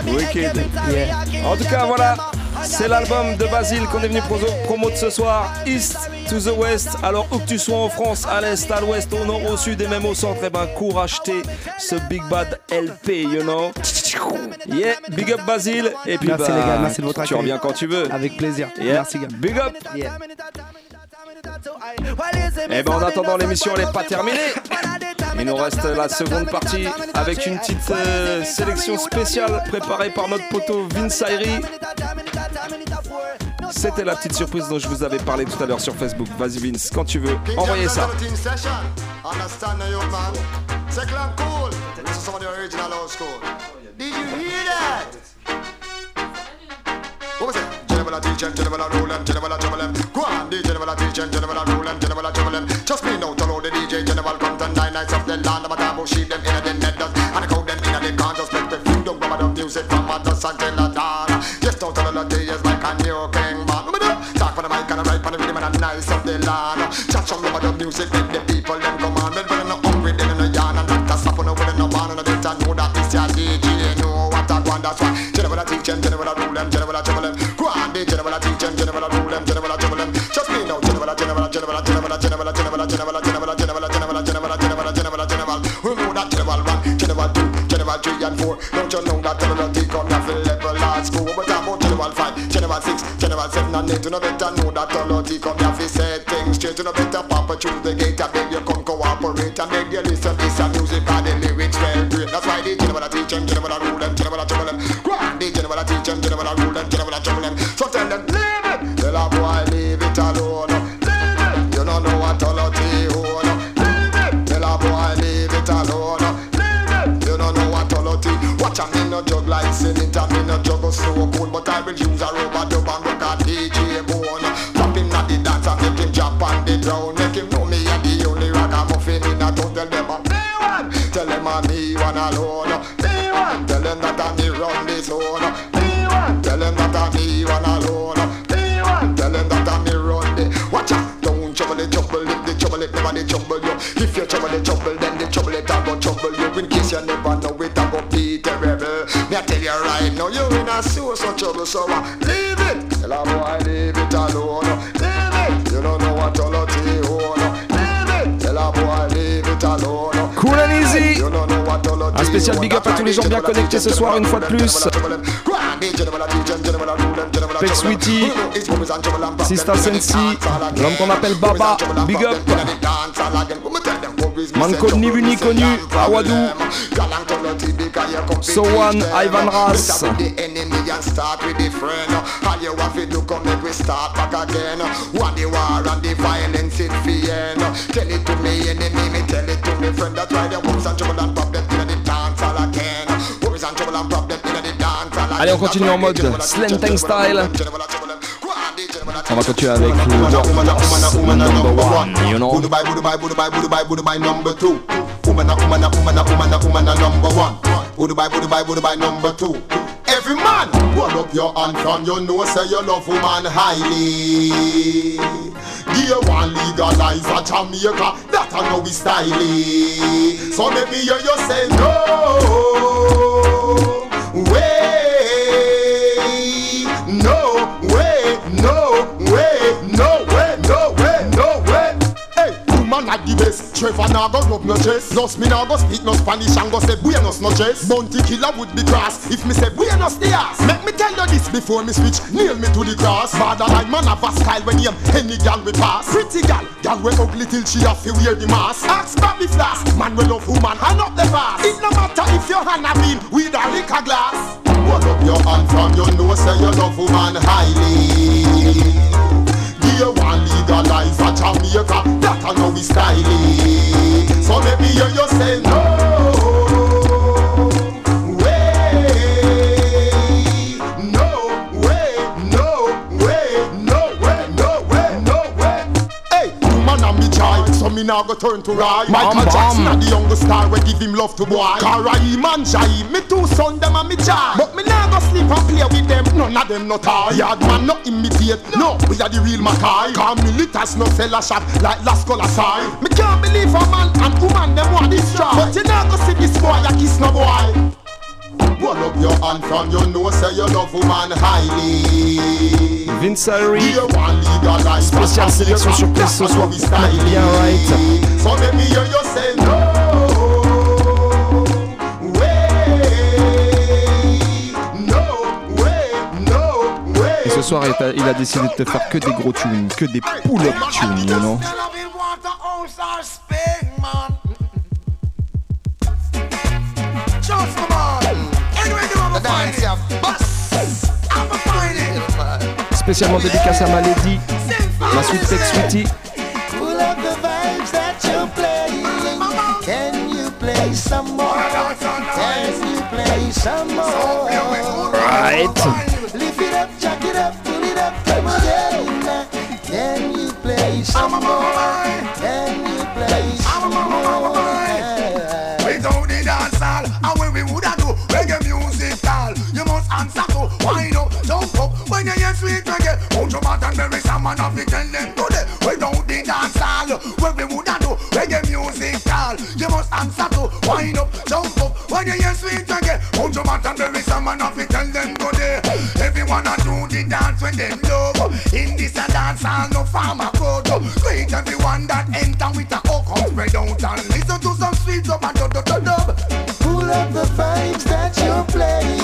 Wicked. Yeah. En tout cas, voilà, c'est l'album de Basile qu'on est venu pro- promo de ce soir, East to the West. Alors où que tu sois en France, à l'est, à l'ouest, au nord, au sud et même au centre, et ben cours acheter ce Big Bad LP, you know. Yeah, big up Basile. Et puis Merci bah, les gars, merci de votre tu accueil. reviens quand tu veux. Avec plaisir. Yeah. Merci gars. Big up. Yeah. Et ben en attendant l'émission elle est pas terminée. Il nous reste la seconde partie avec une petite euh, sélection spéciale préparée par notre poteau Vince Ayri. C'était la petite surprise dont je vous avais parlé tout à l'heure sur Facebook. Vas-y Vince, quand tu veux, envoyez ça. Did you hear that? General teach and general a rule and general trouble them. Go on, the general teach and general a rule and general trouble them. Just me now to know the DJ general come to nine nights of the land. I'm a taboo sheep them in a den net dust. And I call them in den can't just make the food. Don't go about music from a dust until a dawn. Just out of the day is like a new king man. Talk for the mic and I write for the rhythm and a nice of the land. Chat some about the music, make the people them come on. When we're not hungry, in a yarn and not to stop on the way, no and and know that your DJ. Know what I want, that's why. General teach them, general general three and four. Don't you know that general take on the level at school? But I'm about general five, general six, general seven and eight. You know better know that all take on the set things straight. You know better papa choose the gate and beg you come cooperate and beg you listen this and music and the lyrics well great. That's why the general teach them, you in a so so trouble, so uh, leave it. Tell a boy leave it alone. Leave it. You don't know what all of you own. Leave it. Tell a boy leave it alone. Cool and easy. Un spécial big up à tous les gens bien connectés ce soir une fois de plus. Fake Sweetie, Sista Sensi, l'homme qu'on appelle Baba, big up. Man vu ni connu, Awadou, So One, Ivan Ras. start with the friend. All you have to come make we start back again. What the war and the violence it end. Tell it to me enemy, me tell it to me friend. That's why the and trouble and problem in the dance all again. And trouble and problem in the dance all again. Allez, on continue en mode Slam Tank style. On va continuer avec le number one, you know. Number two. Woman, number one. Goodbye, goodbye, goodbye, number two. Every man, hold up your hand from your nose, say you love woman highly. Give you one legalize a Jamaica, that I know we stylish. So me hear you say no Trevor now go rub no chest. Plus me now go speak no Spanish and go say buenos noches. Bounty killer would be cross if me say buenos dias. Make me tell you this before me switch. Nail me to the cross. Borderline man have a style when him any gal we pass. Pretty gal, gal we ugly till she have to wear the mask. Ask Bobby Flash, man we love woman hand up the pass. It no matter if your hand have been with a liquor glass. Hold up your hand from you know say you love woman highly. You want legalize a Jamaica. That I know we stylish. So maybe you hear you say no. Now go turn to. Bam, Michael. Jackson and the youngest star we give him love to boy. Karai man Jai, me two son them and me jai. But me now go sleep and play with them. None of them not tie. Yard man not imitate. No, we are the real Mackay. Cause militants no sell a shop like Las Colasai. Me can't believe a man and woman them want destroy. But you now go see this boy a kiss no boy. Hold up your hand from your nose, say you love woman highly. Vince Harry, You want legalize Spéciale sélection surprise ce soir. Bien right. So you say no. Et ce soir, il a, décidé de te faire que des gros tunes, que des pull-up tunes, you Spécialement dédicace à Malady, la Sweet Tech Sweetie. Pull man of it, tell them today. Without the dance hall, when we woulda do reggae music all, you must answer to wind up, jump up when you hear sweet reggae. Put your mouth and bury some man of it, tell them today. Everyone a do the dance when them love. In this a dance hall, no farmer crowd. Great everyone that enter with a hook come spread out and listen to some sweet dub and dub dub dub. Pull up the vibes that you're playing.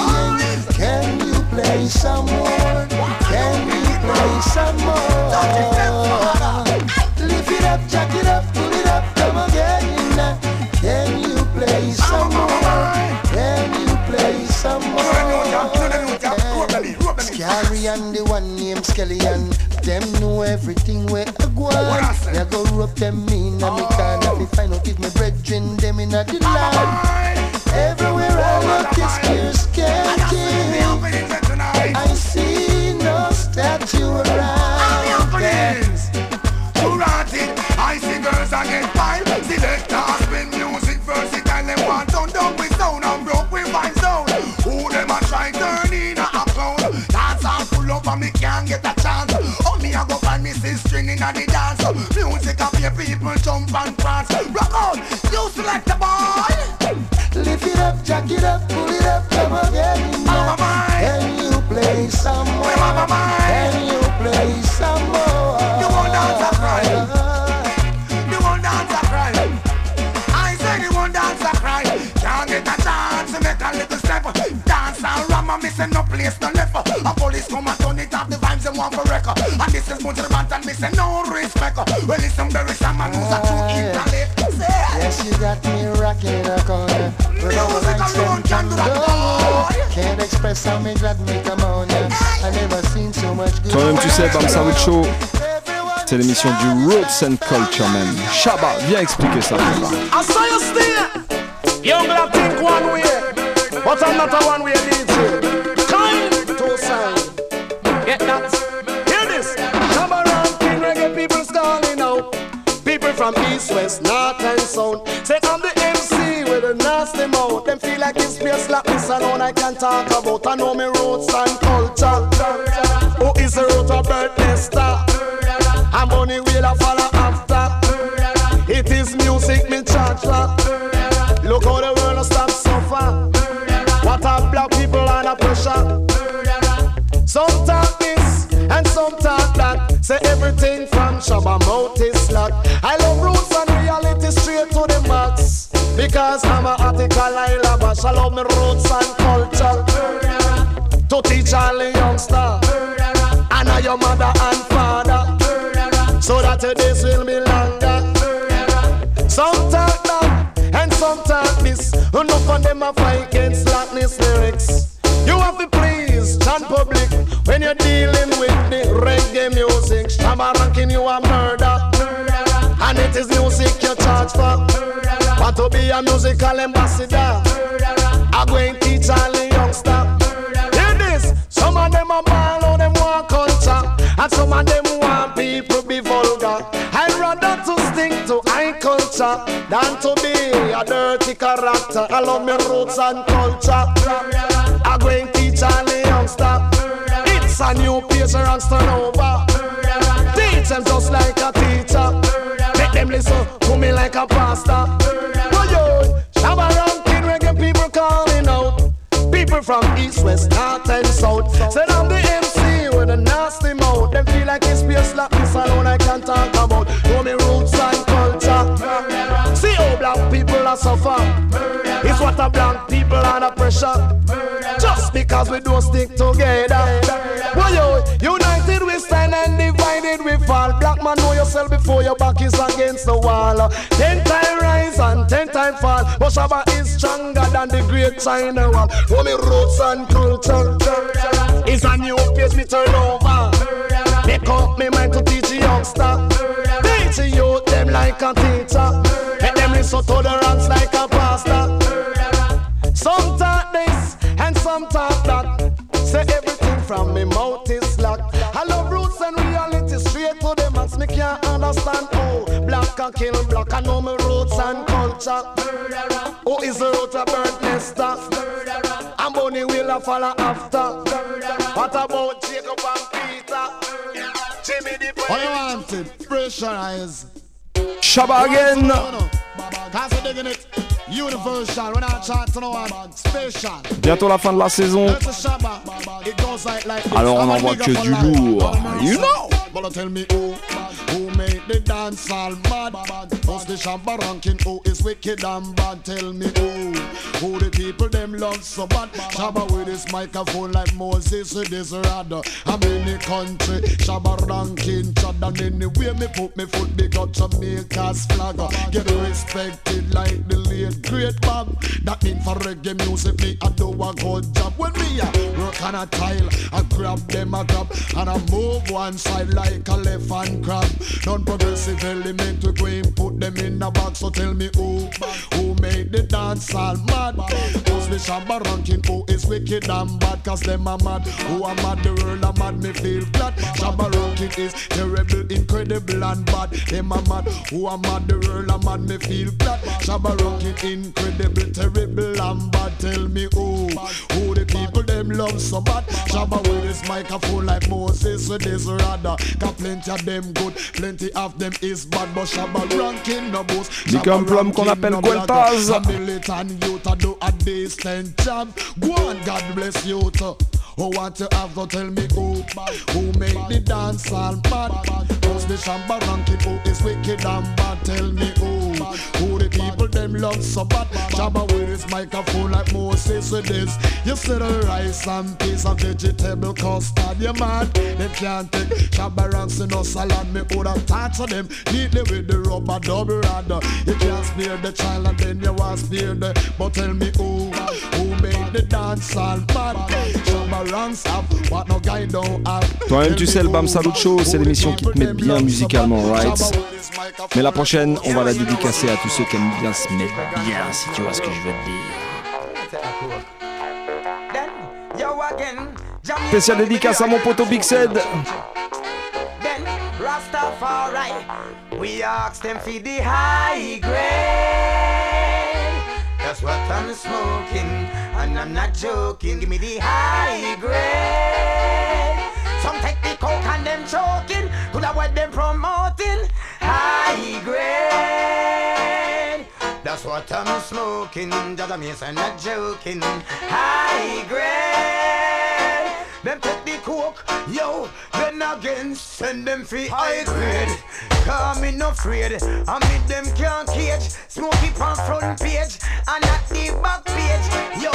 Can you play some more? Can you play some more? Lift it up, jack it up, pull it up, come again. Can you play some more? Can you play some more? Can you play some more? Scary and the one named Skellion. Them know everything where I go on. Me go rope them in and me can't me find out if me brethren them in a the land. Me sister in the dance. Music a pay people jump and prance. Rock out, you select the boy. Lift it up, jack it up, pull it up, come again. And this is Bunch Rant and missing no respect. Well listen very some man who's a true intellect. Yes, you got me rocking in a corner. With all Music lights alone them can do that, Can't express how me glad me come on. Yeah. I never seen so much good. Toi-même, tu sais, Bam Sawood Show, c'est l'émission du Roots and Culture, man. Shabba, viens expliquer ça. I saw you stay. Young lad think one way, but I'm not a one way from east, west, north and south. Say I'm the MC with a nasty mouth. Them feel like it's place like this I can talk about. I know me roots and culture. Love me roots and culture. To teach all the youngster. And I your mother and father. So that days will be longer. Some talk that and some talk this. Enough of them are fight against slackness lyrics. You have to please chant public when you're dealing with the reggae music. Shabba ranking you a murder. And it is music you charge for. But to be a musical ambassador, I'm going to teach all the youngsters. Hear this, some of them are ball on them want culture, and some of them want people be vulgar. I'd rather to stick to high better than to be a dirty character. I love me roots and culture. I'm going to teach all the youngster. It's a new page where turn over. Teach them just like a teacher. Make them listen to me like a pastor. Oh yo, Shabba People from east, west, north and south. Said I'm the MC with a nasty mouth. Them feel like it's space slap this alone I can't talk about. Know me roots and culture. See how black people are suffer. It's what a black people under pressure. Just because we don't stick together. Yourself before your back is against the wall. Ten time rise and ten time fall. But Shabba is stronger than the great China wall. For me roots and culture. It's a new page me turn over. Make up me mind to teach youngster. Teach youth them like a teacher. Make them listen to the ranks like a pastor. Some talk this and some talk that. Say everything from me mouth Me can't understand oh black can kill black. I know my roots and culture. Who is the root of bird nester? And Bonnie will a follow after. What about Jacob and Peter? Jimmy the What you wanted? Pressurize. Shabba again. Bientôt la fin de la saison. Alors on I'm a envoie big que du lourd. right. You know. Made the dance all mad? Who's the Shabba ranking? Who is wicked and bad? Tell me who, who the people them love so bad? Shabba with his microphone like Moses with his rod. I'm in the country, Shabba ranking chad and anywhere me put me foot, big up Jamaica's flag. Get respected like the late great Bob. That mean for reggae music, me I do a good job. When me a work on a tile, I grab them a grab and I move one side like a left hand crab. Non-progressive element we go and put them in a box. So tell me who, who made the dance all mad? Who's the Shabba ranking? Who is wicked and bad? Cause them are mad. Who are mad? The world are mad. Me feel flat. Shabba ranking is terrible, incredible and bad. Them are mad. Who are mad? The world are mad. Me feel flat. Shabba ranking incredible, terrible and bad. Tell me who, who the people them love so bad. Shabba with his microphone like Moses with his rudder. Got plenty of them good, plenty of them is bad. But Shabba ranking no boss. Dit comme l'homme qu'on appelle Gueltaz. A militant youth a do a decent job. Go on, God bless you. too. Oh, who want to have to tell me who Who make the dance all bad Who's the Shabba ranking Who is wicked and bad Tell me who Who the people them love so bad? Shabba with his microphone like Moses with this. You see the rice and piece of vegetable custard You mad They can't take. Shabba ranks in no salad Me woulda touch to them Neatly with the rubber double rod. You can't spare the child and then you want spare the But tell me who Who made the dance all bad Shabba ranks have What no guy don't have. Toi-même, tu sais, le Bam Salut Show, c'est l'émission qui te met bien musicalement, right. Mais la prochaine, on va la dédicacer à tous ceux qui aiment bien se mettre bien, si tu vois ce que je veux te dire. Spécial dédicace à mon poteau Big Sed. Rastafari, we ask them for the high grade. That's what I'm smoking, and I'm not joking. Give me the high grade. Some take the coke and them choking. Could have what them promoting? High grade. That's what I'm smoking. Me, I'm not joking. High grade. Them take the coke, yo, then again send them free high grade. Cause me no afraid, I meet them can't cage. Smoke it on front page, and at the back page. Yo,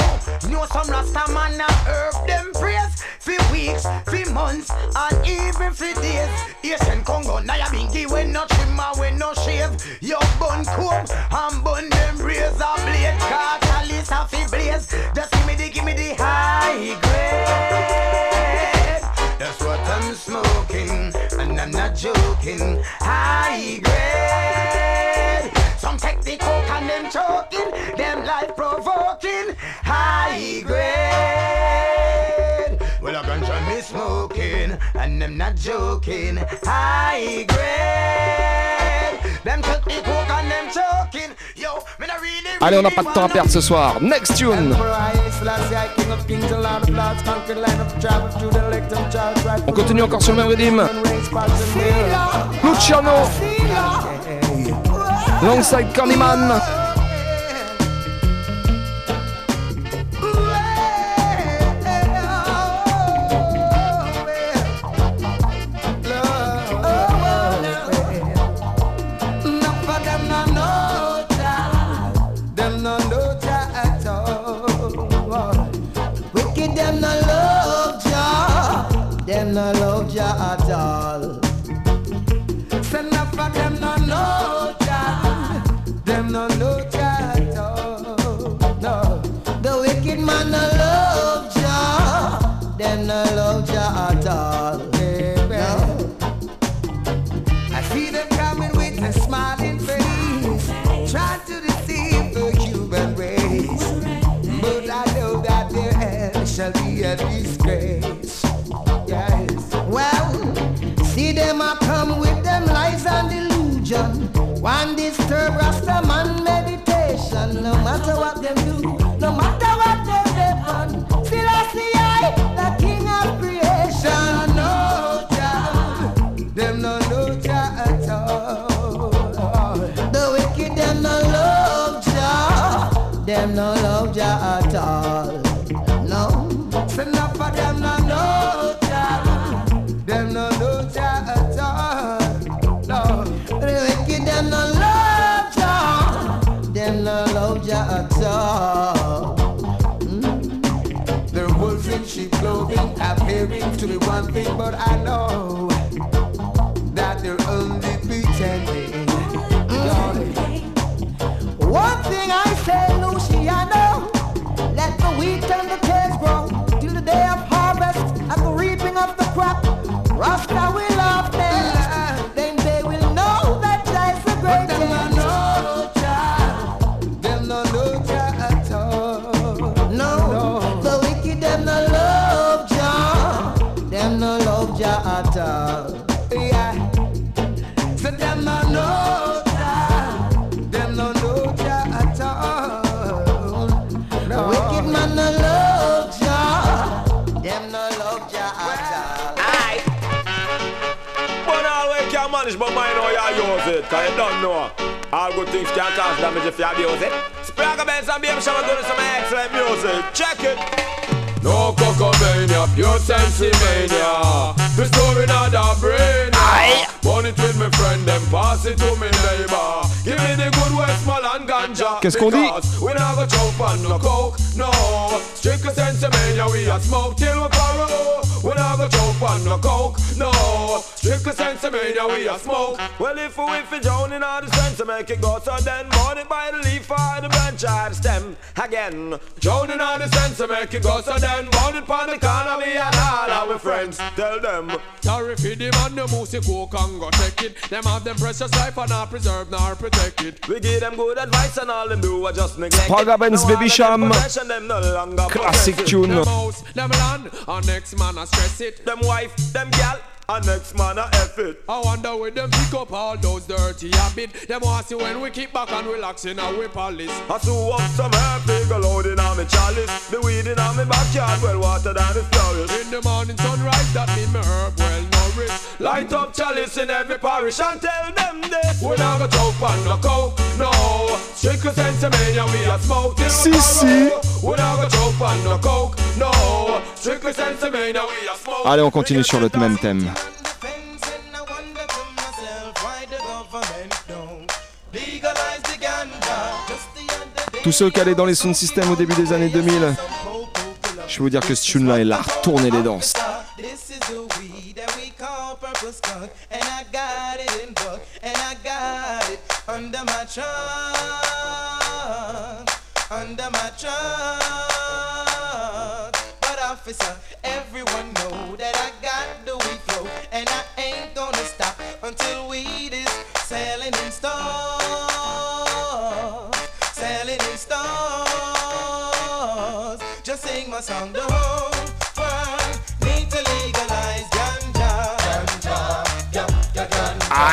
know some Rasta man a herb them praise. For weeks, for months, and even for days. Asian Congo, now you bingy when no trim and when no shave. Yo, bun comb, and bun them razor blade. Cause at least I feel blaze. Just give me the, give me the high grade. That's what I'm smoking, and I'm not joking. High grade. Some take the coke and them choking, them life provoking. High grade. Well, I ganja me smoking, and I'm not joking. High grade. Allez, on n'a pas de temps à perdre ce soir. Next tune. On continue encore sur le même rythme. Luciano. Longside Candyman. Qu'est-ce qu'on dit? We not choke on no coke, no. Strictly sensimania, we a smoke till we paro. We not choke on no coke, no. Strictly sensimania, we a smoke. Well, if we if we drown in all the sense to make it go, so then burn it by the leaf or the branch or the stem again. Drowning on the sense to make it go, so then burn it pon the corner, me and all our friends. Tell them. Sorry for the man, the moosey coke and go take it. Them have them precious life and not preserve nor protect it. We give them good advice and all them do are just neglect Praga it. Benz Baby Sham. possession, them no longer Classic tune. Them house, them land, and next man a stress it. Them wife, them gal, and next man a F it. I wonder where them pick up all those dirty habits. Them want see when we keep back and relax in our whip palace. I sew up some herb, figure load in on me chalice. The weed in on me backyard, well water than the florist. In the morning sunrise, that mean me herb well nourished. Light up chalice in every parish and tell them this. We not go choke on no coke, no. Strictly sensimania, we a smoke till Si, si. We not go choke on no coke, no. Strictly sensimania, we a smoke. Allez, on continue sur le même thème. Tous ceux qui allaient dans les sound systems au début des années 2000, je vais vous dire que ce tune-là, il a retourné les danses. Skunk, and I got it in book, and I got it under my trunk, under my trunk. But officer, everyone know that I got the weed flow, and I ain't gonna stop until weed is selling in stores, selling in stores. Just sing my song,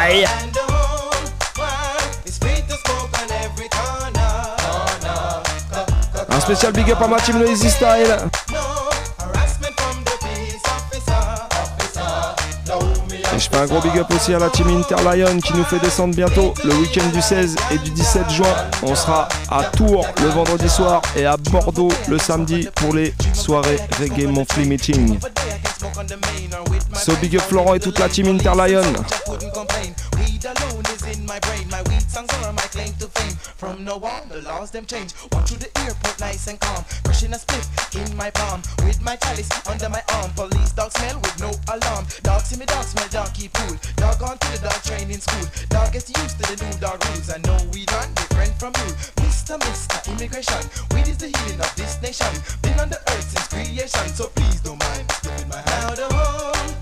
Bye. Un spécial big up à ma team Noisy Style. Je fais un gros big up aussi à la team Interlion qui nous fait descendre bientôt le week-end du 16 et du 17 juin. On sera à Tours le vendredi soir et à Bordeaux le samedi pour les soirées Reggae Monthly Meeting. So big up Florent et toute la team Interlion. From now on, the laws them change. Walk through the airport nice and calm. Brushing a split in my palm. With my chalice under my arm. Police dog smell with no alarm. Dog see me dog smell, dog keep cool. Dog on to the dog training school. Dog gets used to the new dog rules. I know we done different from you. Mr. Mr. Immigration. Weed is the healing of this nation. Been on the earth since creation. So please don't mind. Now the whole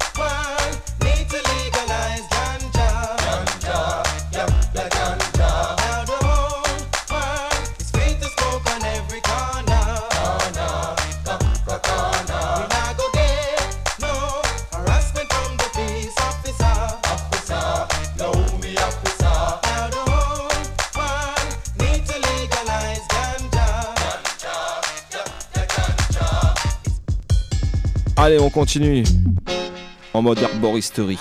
Allez, on continue. En mode herboristerie.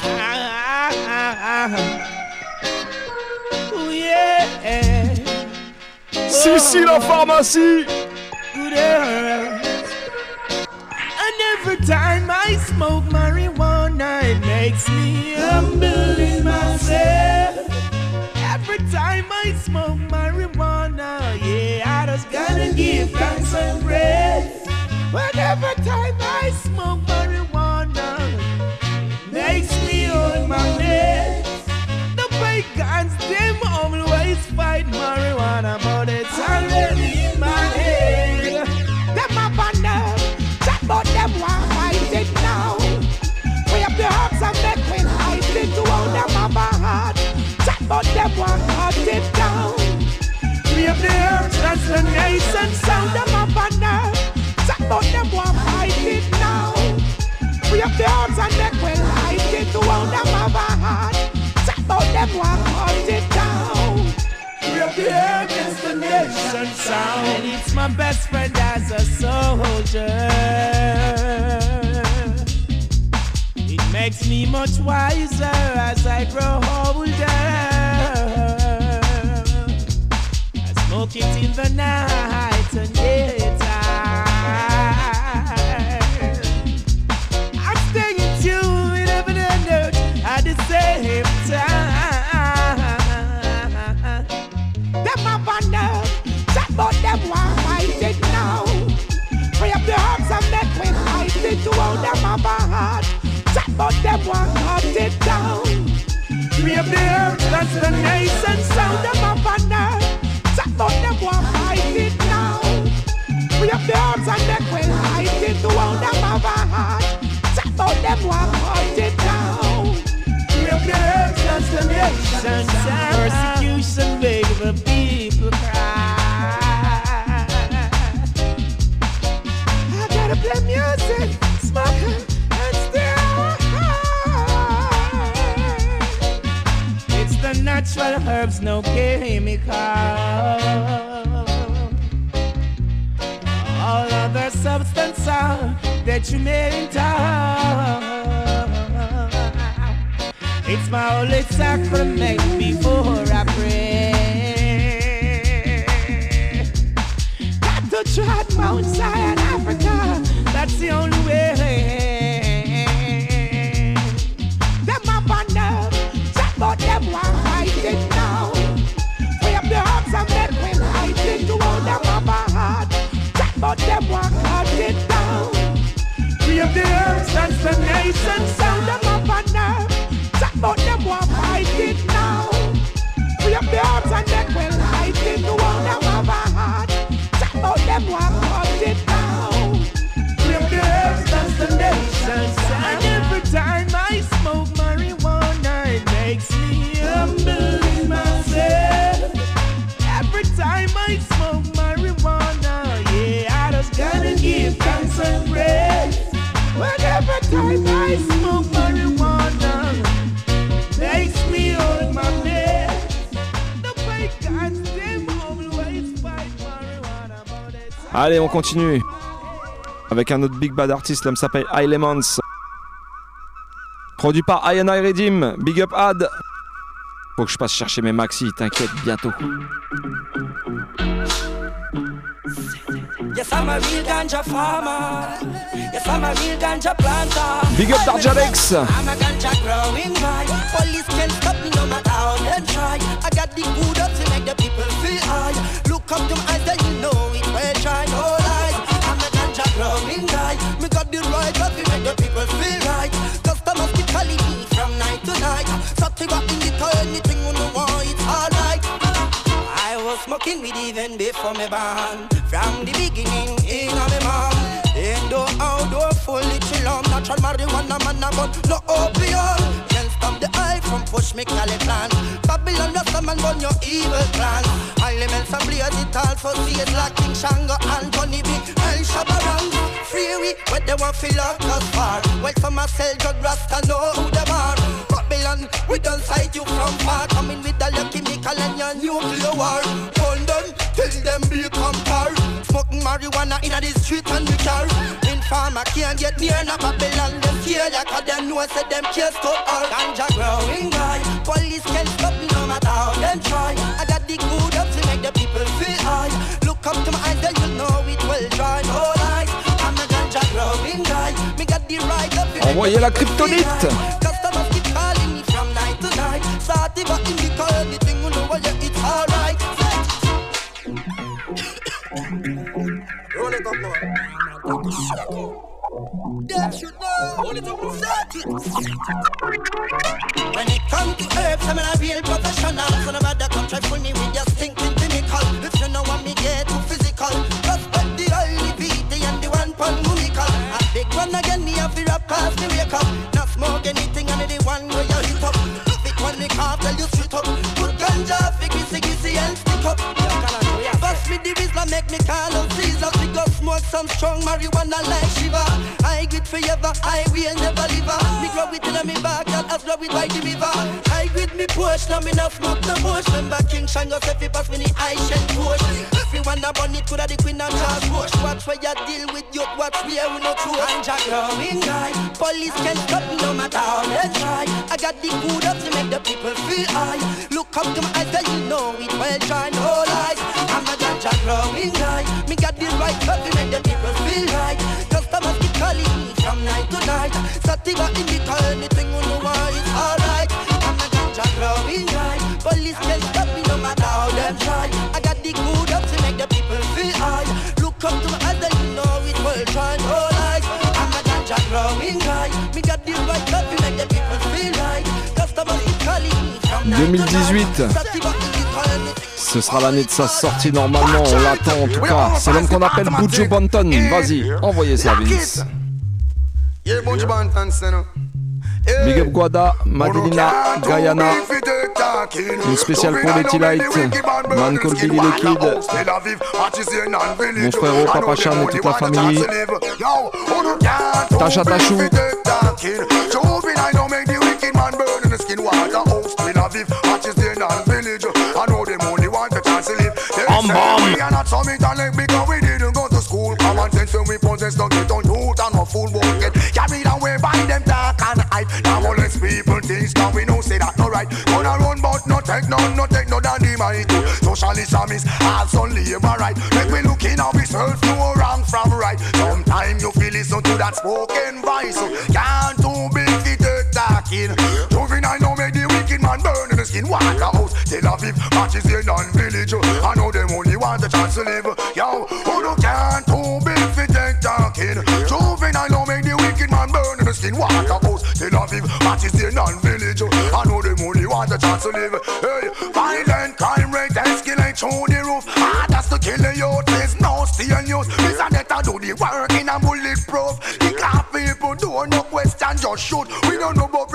Ooh, yeah. Si, la pharmacie. And every time I smoke marijuana, it makes me humble in myself. Every time I smoke marijuana, yeah, I just gotta give thanks and praise. My best friend as a soldier. It makes me much wiser as I grow older. I smoke it in the night dance and them will hide it While them have a heart. Tap them one heart it down. Real girls, that's that you made in time. Allez, on continue. Avec un autre big bad artiste, l'homme s'appelle Elements. Produit par I Redeem, Big Up Ad. Faut que je passe chercher mes maxi, t'inquiète, bientôt. I'm a real ganja farmer. Yes, I'm a real ganja planter. Big up Darjalex. I'm a ganja growing guy. Police can't stop me no matter how they try. I got the good up to make the people feel high. Look up to my eyes, then you know it. Well, try no lies. I'm a ganja growing guy. Me got the right up to make the people feel right. Calling me from night to night. Got in the anything you know, it's alright. I was smoking weed even before me born. From the beginning, in a me mom. Indoor, outdoor, fully chill on. Natural marijuana, man, a gun, no opium. Can't stop the eye from push me call it plan. Babylon, Rasta man, burn your evil plan. Elements and blaze it all for see it like King Shango, Anthony B. El Shabarang. Free we, where they want feel lock us far. Some a sell drug, Rasta chemical and nuclear war. Hold them till them become tar. Smoking marijuana in the street and the car. Informer can't get near no Babylon. Them fear like a them know say them can't stop all ganja growing. Police can't stop no matter how them try. I got the good up to make the people feel high. Look up to my eyes, then you know it will dry. No lies, I'm a ganja growing guy. Me got the right up Envoyez la kryptonite. Back in the car, anything you know, yeah, it's alright. Roll it up, should know. Roll it up, set it. When it comes to herbs, I'm a real professional. So no matter come try fool me with your stinking chemical. If you know what me get too physical, respect the oily VT and the one pun musical. A big one again, me have to rap past me wake up. Not smoke anything, Me the Rizla, make me call out Caesar. We go smoke some strong marijuana like Shiva. I grit forever, I will never leave her. Me grow it in me back, and as grow it by the river. I grit me push, now me not smoke the bush. Remember King Shango say fi pass me the I shed push. Everyone a burn it, coulda the queen and Charles Bush. Watch where you deal with youth, watch where we no true. And Jack growing guy, police can't stop me no matter how they try. I got the good up to make the people feel high. Look up to my eyes, you know it well try no lies. I'm a Jah growing high. Me got the right cup the feel. Customers keep calling me from night to night. Sativa in the car, anything why it's alright. I'm a ganja growing high. Police can't stop me no matter how them try. I got the good up to make the people feel high. Look up to my eyes and you know it will shine. I'm a ganja growing high. Me got the right cup the feel. Customers keep calling me from night to night. 2018. Ce sera l'année de sa sortie normalement, on l'attend en tout cas. C'est l'homme qu'on appelle Bujo Banton. Vas-y, envoyez ça Vince. Big up Guada, Madilina, Guyana. Une spéciale pour les T-Light. Man called Billy the Kid. Mon frérot, Papa Chan et toute la famille. Tasha Tachou. Bam bam. We are not summit and like because we didn't go to school. Common sense when we possess don't get on youth and no fool won't get carried away by them talk and hype. Now all these people things can we know say that no right. Gonna run but no take none, no take no daddy might. Socialism is also labor right. Make we look in ourselves, no wrong from right. Sometimes you feel listen to that spoken voice. Can't too big to take talking. Man burn in the skin. Waterhouse, Tel Aviv, matches in non-village. I know them only want a chance to live. Yo, who no can't too big for take talking. Juvenile no make the wicked man burn in the skin. Waterhouse, Tel Aviv, matches in non-village. I know them only want a chance to live. Hey, violent crime rate escalate through the roof. Ah, that's the youth. There's no steel news. Miss Anetta do the work in a bulletproof. The car people do no question, just shoot. We don't know about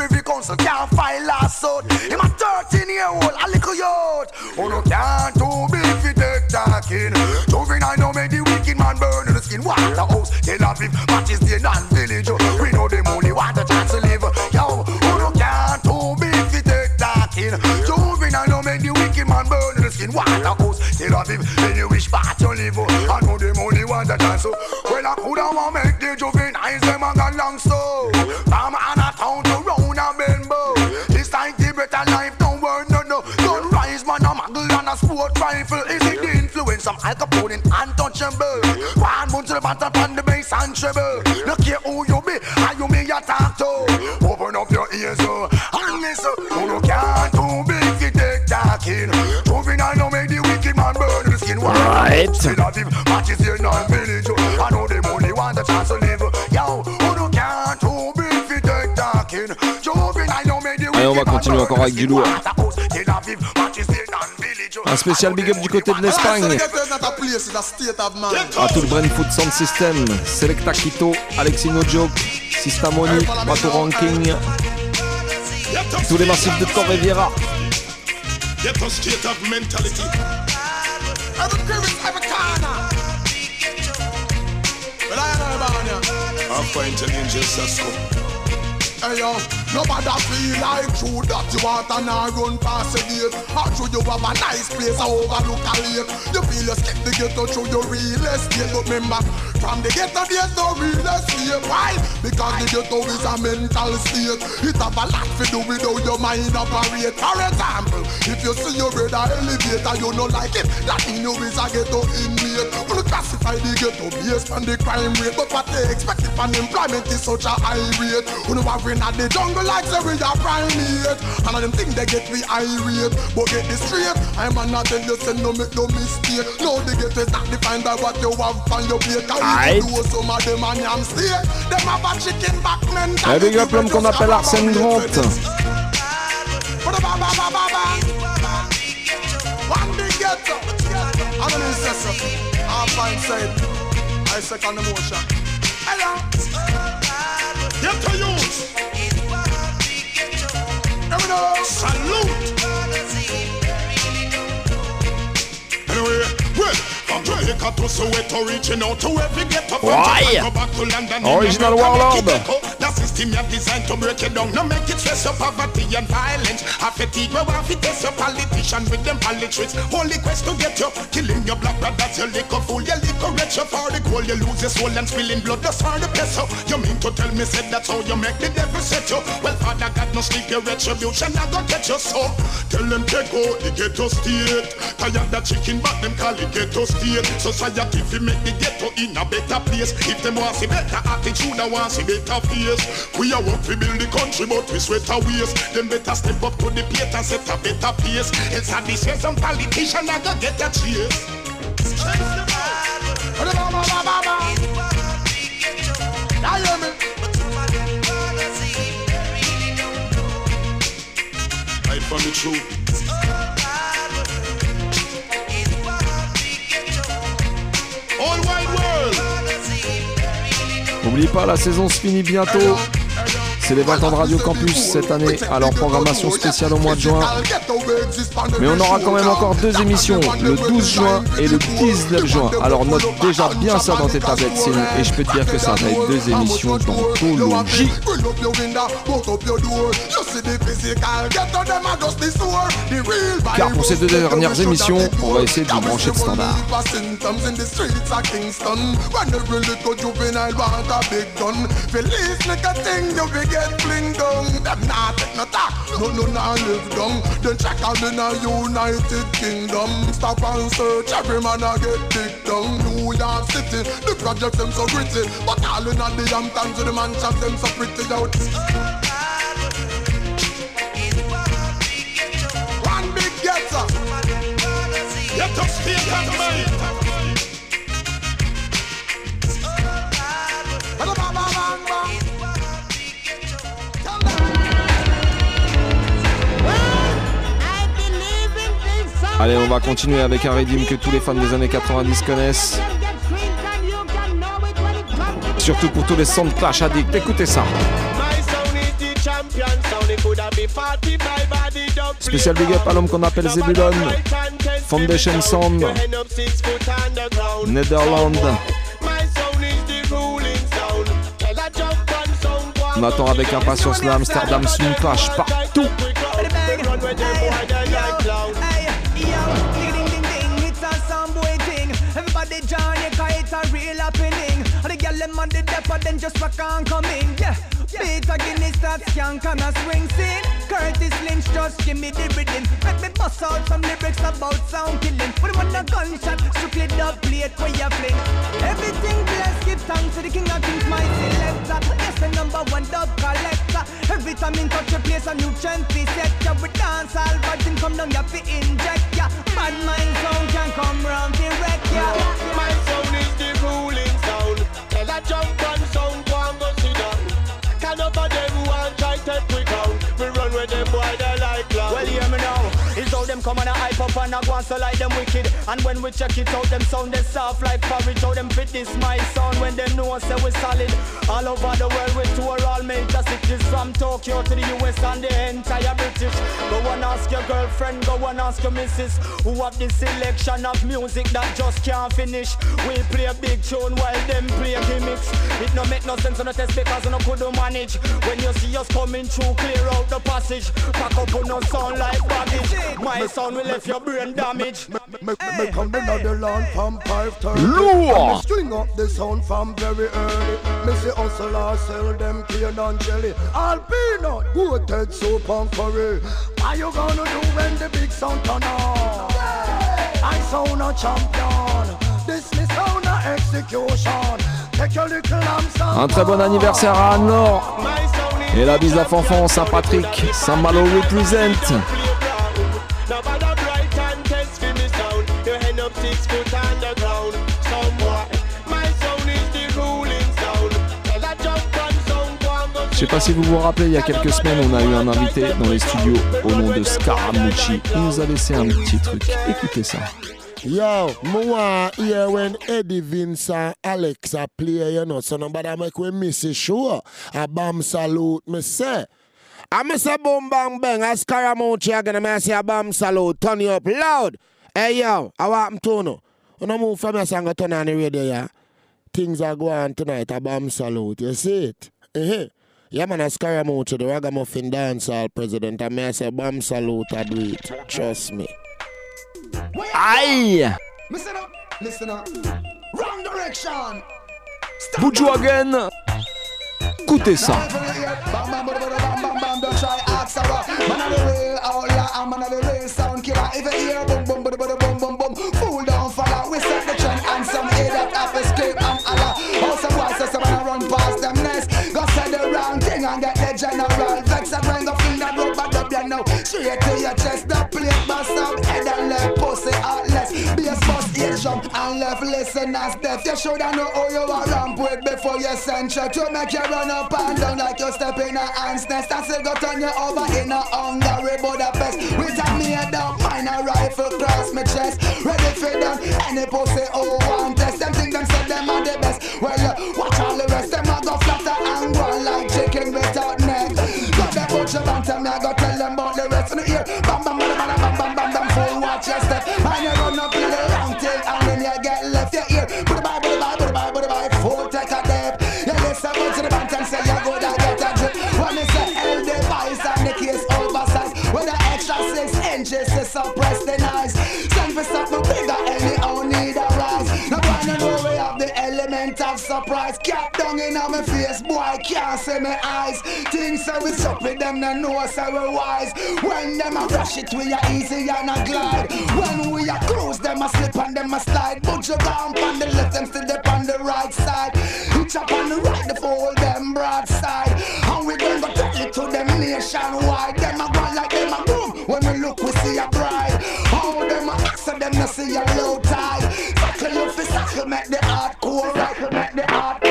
Who no can't too big for take talking. Juvenile no make the wicked man burn in the skin. Waterhouse, Tel Aviv, matches the non-village. We know them only want a chance to live. Yo, who no can't too big for take talking. Juvenile no make the wicked man burn in the skin. Waterhouse, Tel Aviv, any wish part you live. I know them only want a chance. So, well, I coulda want make to the on the bass and treble. Look here who you be, how you me talk to. Open up your ears, uh, and listen. You can't too big to take talking. Juvenile no make the wicked man burn the skin. Right. Still live, matches here village. I know the money want a chance to live. Yo, who you can't too big to take talking. Juvenile no make the on va wicked man continuer encore avec Un spécial big up du côté de l'Espagne. À tout le Brain Food Sound System, Selecta Quito, Alexino Joke, Sistamoni, Mato Ranking, tous les massifs de Torreviera. Get a state of mentality. Every crevice, every corner. Well, I know about you. I'm fine to ninja Sasko. Hey yo, nobody feel like true that you want and I run past the gate. How true you have a nice place, I overlook a lake. You feel you skip the ghetto through your real estate, but remember, from the ghetto there's no real estate. Why? Because the ghetto is a mental state. It have a lot to do with how your mind operate. For example, if you see your brother elevator, you don't like it, that mean you is a ghetto inmate. When you classify the ghetto based on the crime rate, but what they expect if unemployment is such a high rate. When you have in the jungle like say we are primate? And I them think they get we irate. But get this straight I'm not tell you say no make no mistake. No the ghetto is not defined by what you have on your plate. Aight. you do some of them and yam steak Them have a chicken back Un mentality big up l'homme qu'on appelle Arsène Grant. One big ghetto? I'm an I'm fine my second emotion. Hello. Get to you. Here we go. Salute. Anyway. Why? Japan, go back to London. Original in Warlord. make it echo. The system you designed to break it down. No make it stress up poverty and violence. A fatigue we want to test your politician with them politics. Only quest to get you. Killing your black brothers, your liquor fool, your liquor rich. For the goal, you lose your soul and spilling blood. That's for the peso. You mean to tell me, said that's how you make the devil set you. Well, Father God, no sleep your retribution. I go get you so. Tell them take out the ghetto state. Tired the chicken, but them call it ghetto state. Society fi make the ghetto in a better place. If them want see better attitude, I want see better face. We are work to build the country, but we sweat our ways. Them better step up to the plate and set a better pace. Else I say some politician I go get a chase. Right from the truth. N'oublie pas, la saison se finit bientôt. C'est les 20 ans de Radio Campus cette année, alors programmation spéciale au mois de juin. Mais on aura quand même encore deux émissions, le 12 juin et le 19 juin. Alors note déjà bien ça dans tes tablettes, et je peux te dire que ça va être deux émissions d'anthologie. Car pour ces deux dernières émissions, on va essayer de vous brancher de standard. Big get fling down. Them not take no talk, no no nah live down. Then check out in a United Kingdom. Stop and search, every man a get dick down. New York City, the project them so gritty. But all in a the Hamptons, the man mansion them so pretty out. One big ghetto. Allez, on va continuer avec un redeem que tous les fans des années 90 connaissent. Surtout pour tous les sons de Clash Addict, écoutez ça. Spécial big up à l'homme qu'on appelle Zebulon, Foundation Sound, Netherland. On attend avec impatience le Amsterdam Swing Clash partout. Them on the depot, then just rock on come in, yeah. Peter Guinness, that skank on a swing scene. Curtis Lynch, just give me the rhythm. Let me bust out some lyrics about sound killing. But when a gunshot, strictly the plate where you fling. Everything blessed, give thanks to the king of kings, my selector. Yes, the number one dub collector. Every time in touch a place, a new trend fi set ya. We dance all vibes and come down ya fi inject ya. Bad mind sound can come round fi wreck ya. My sound jump and sound, go and go sit down. Can over them want try take we down. We run with them boy they like clown. Well, hear me now. It's how them come and a hype up and a go and so like them wicked. And when we check it out, them sound they soft like porridge. How them fit this my sound when them know us, say we solid. All over the world we tour all major cities from Tokyo to the US and the entire British. Go and ask your girlfriend, go and ask your missus who have this selection of music that just can't finish. We play a big tune while them play gimmicks. It no make no sense on the test because we no couldn't manage. When you see us coming through, clear out the passage. Pack up on no sound like baggage. My sound will left your brain damage. Me, me, me come in the land from 5:30 Lure. And me string up the sound from very early Me see hustlers sell them cane and jelly All peanut, goated soup and curry What you gonna do when the big sound turn on? I sound a champion This me sound a execution Take your little lamb sound Un très bon anniversaire à Anne-Laure. Et la bise à Fanfan, Saint-Patrick, Saint-Malo represent. My sound is the ruling sound. Tell a jump and sound, go and go Je sais pas si vous vous rappelez, il y a quelques semaines, on a eu un invité dans les studios au nom de Scaramucci. Il nous a laissé un petit truc. Écoutez ça. Yo, want hear when Eddie Vince and Alexa play, you know, so nobody make we miss it, sure. A bomb salute, me say. I miss a boom bang bang, a Scaramucci again, I say a bomb salute, turn you up loud. Hey yo, I want to know. When I move from your song, I turn on the radio, yeah. Things are going tonight, a bomb salute, you see it? Uh-huh. Yeah, man, a Scaramucci, the ragamuffin dancehall president, and me I say bomb salute, I do it. Trust me. Aïe Listen up, listen up. Wrong direction. Buju again Écoutez ça. Try. Man of the real oh outlaw, I'm man of the real sound killer. If you hear boom boom boom boom boom boom boom, fool don't follow. We set the trend and some idiot have escape and Allah. Oh, some boys say some man run past them nest. Go say the wrong thing and get the general Straight to your chest, the plate bust up, head and left pussy heartless. Bass bust ear jump and left listeners deaf. You shoulda know who you are ramp with before you send check to make you run up and down like you step in a ant's nest. I say go turn you over in a Hungary Budapest with a made up minor rifle cross my chest. Ready for them any pussy who want test. Them think them say them are the best. Well, uh, watch all the rest. Them a go flatter and go like chicken without neck. Got that bantam, me I go tell them about the ear. Bam bam bam bam bam bam bam bam. Full watch your step. And you run up in the long tail and then you get left your ear. Put the bye, put the bye, put the bye, put the bye. Full take a dip. You listen to the bantam, say you go that get a drip. When me say L device and the case oversized. With the extra six inches to suppress surprise. Cap down in my face, boy, I can't see my eyes. Things so we suck with them, no know so we wise. When them a rush it, we are easy and a glide. When we a cruise, them a slip and them a slide. But you down on the left, them still dip on the right side. Hitch up on the right, the fool them broadside. And we then go tell it to them nationwide. Them a go like them a boom. When we look, we see a bride. How them a ask them no see a low tide. Tackle you fi tackle, make the hardcore right. Make the hardcore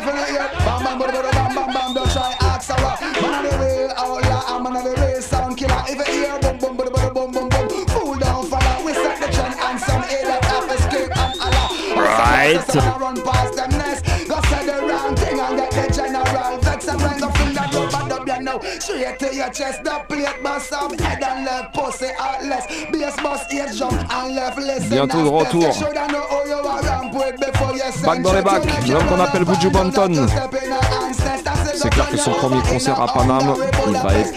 right. Now if you not hear bam bam bam bam bam bam bam, don't try ask Sarah. Man of the real outlaw, I'm man of the real sound killer. If you hear boom boom boom boom boom boom boom, fool down follow. We set the trend and some idiot have escape and Allah. Right. Run past them Straight to your chest, the plate bust up, head and left pussy heartless. Bass bust ear jump and left listen. Bientôt de retour. Back dans les bacs, l'homme qu'on appelle Buju Banton. C'est clair que son premier concert à Paname, il va être.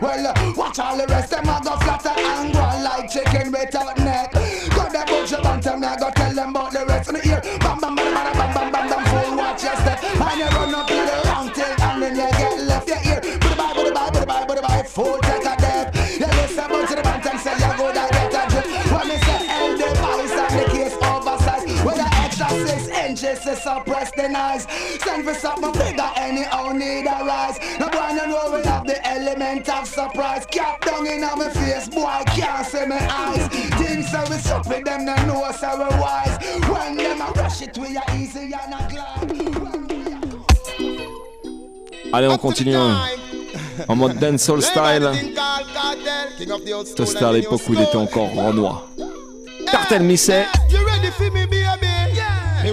Well, watch Watch all the rest them a go flatter and go on like chicken without tell them about the rest of the year. Bam bam bam bam bam bam bam bam. Full watch your step, and you run up to the wrong thing, and then you get left your ear. Bye bye bye bye bye bye bye bye. Six inches to suppress the noise. Send for something bigger, anyhow need a rise. No boy no know we have the element of surprise. Cap down in on my face, boy can't see my eyes. Things so we stupid, them no know so we wise. When them a rush it, we are easy and a glide. Allez, on continue. En mode dancehall style. C'était à l'époque où il était encore renois. Cartel Missé.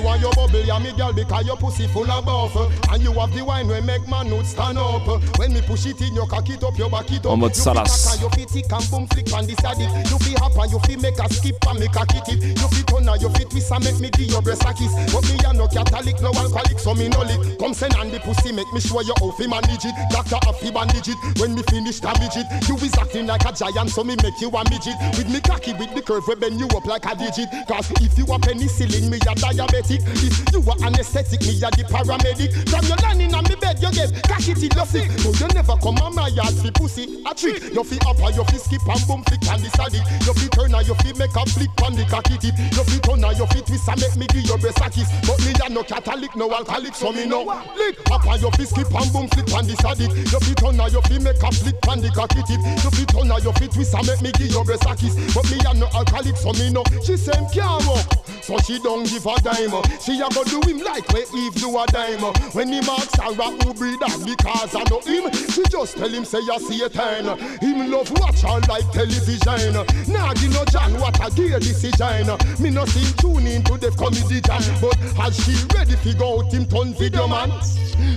Want your bubble, yeah, me girl, because your pussy full of buff. And you have the wine when make man not stand up. When me push it in, you cock it up, you back it up. You Salas. and You fi tick and boom flick on the saddle. You fi hop and you fi make a skip and make a kick it. You fi turn and you fi twist and make me give your breast a kiss. But me a no Catholic, no alcoholic, so me no lick. Come send on the pussy, make me show you how fi manage it. Doctor fi bandage it. When me finish damage it, you is acting like a giant, so me make you a midget. With me cocky, with the curve, we bend you up like a digit. Cause if you a penicillin, me a diabetic. If you a anesthetic, me a the paramedic. From your landing on me bed, you get cocky till you sick. So you never come on my yard fi pussy. A trick, you fi up and you fi skip and boom flick and the saddle. You fi turn and you fi make a flick on the cocky tip. You fi turn and you fi twist and make me give your breast a kiss. But me a no Catholic, no alcoholic, so me no lick. Up and you fi skip and boom flick on the saddle. You fi turn and you fi make a flick on the cocky tip. You fi turn and you fi twist and make me give your breast a kiss. But me a no alcoholic, so me no. She say can't walk, so she don't give a dime. She a go do him like where Eve do a dime. When he marks Sarah who breed her because I know him, she just tell him say you see a turn. Him love watch her like television. Nah give no John what a gay decision. Me no see tune into the comedy jam, but as she ready fi go out him turn video man.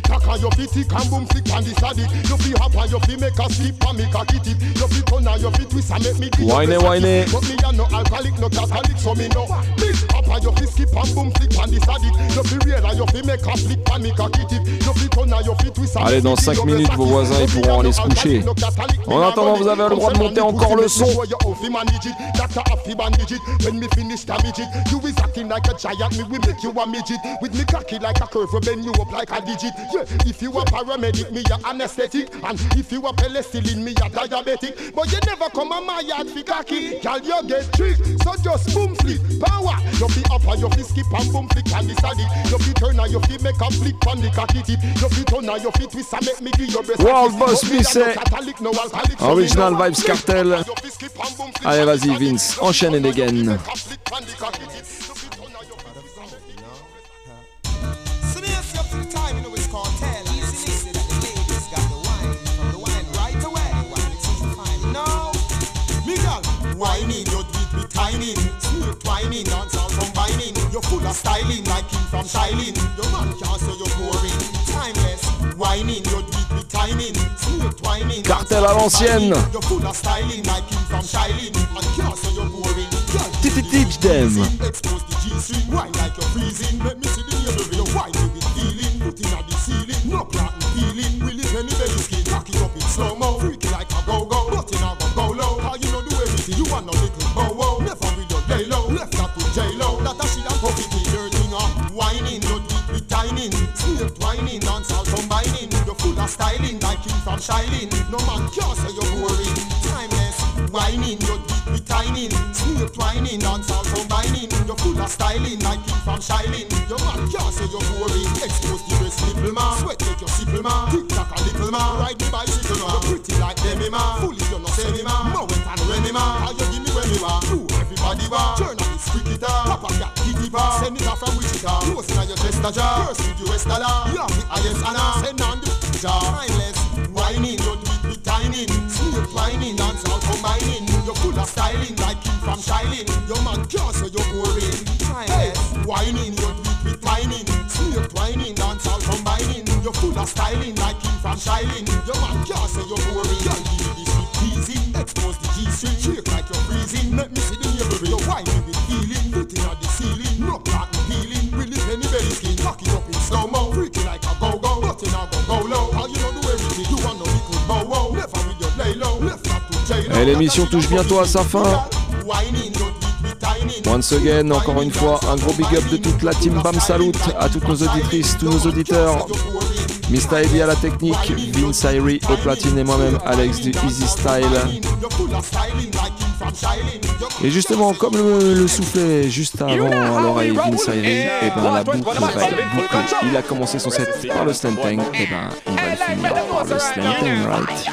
Taka your fi tick and boom flick and the saddle. You fi hop and you fi make a slip and make a kitty. You fi turn and you fi twist and make me Whine, a whine. But me a no alcoholic, no Catholic, so me no big up and you fi skip and boom flick and the saddle? You fi real and you fi make a flip and make a kitty. You fi turn and you fi twist and Allez, dans give 5 you minutes, vos voisins ils pourront aller se coucher. En attendant, vous avez le droit de monter encore le son. When me finish damage it, you is acting like a giant. Me will make you a midget. With me cocky like a curve, we bend you up like a digit. Yeah, if you a paramedic, me a anesthetic, and if you a penicillin, me a diabetic. But you never come on my yard fi cocky, girl you get tricked. So just boom flip, power. You fi up and you fi skip and boom flick and the saddle. You fi turn and you fi make a flick on the cocky tip. You fi turn and you fi twist and make me give your World kiss. Boss Original Vibes Cartel. Allez, vas-y, Vince, enchaîne et dégaine. To the you you timing. Smooth twining, dance all combining. You're full of styling, like him from Shiling. Your man can't say you're boring. Timeless, whining, you do it with timing. Smooth twining. Cartel à l'ancienne. You're full of styling, like him from Shiling. And can't say you're boring. Teach them. Expose the G-string, wine like you're freezing? Let me see the where you wine with it feeling. Put in at the ceiling, no plot and peeling. Will it any belly skin? Cock it up in slow mo. That J-Lo. That a she and puppy the dirty up. Whining, you do it with tining. Snake twining, dance all combining. You're full of styling like him from Shiling. No man can say you're boring. Timeless, whining, you do it with tining. Snake twining, dance all combining. You're full of styling like him from Shiling. Your man can't say you're boring. Expose the breast nipple man. Sweat take your simple man. Tick tock a little man. Ride the bicycle man. You're pretty like Demi man. Fully you know semi man. Mowet and Remy man. How you give me when me man? Ooh, bar. Turn on this cricket Papa got kitty bar. Send it off from Wichita. Close in your chest a jar. First with US dollar. You the highest honor. Send on the jar. Timeless. Whining, you do it with tining. Smooth whining, dance combining. You're full of styling like from Shiling. Your man can't say you're boring. Timeless. Whining, you do it with tining. Smooth whining, dance combining. You're full of styling like from. Your man can't you're boring. Expose the G-string. Shake like you're freezing. Let me see the navel where you're whining with feeling. Putting at the ceiling. No plot and peeling. Really penny belly skin. Cock it up in slow mo. Freaky like a go-go. But in a go go low. How you know do everything? You want? No little bow wow. Never with your lay low. Left not to Et l'émission touche bientôt à sa fin. Once again, encore une fois, un gros big up de toute la team Bam Salut à toutes nos auditrices, tous nos auditeurs. Mr. Eddie à la technique, Vince Irie au platine et moi-même Alex du Easy Style. Et justement, comme le, le soufflait juste avant à l'oreille Vince Irie, et ben la boucle va être bouclée. Il a commencé son set par le Slantang, et ben il va le finir par le Slantang, right?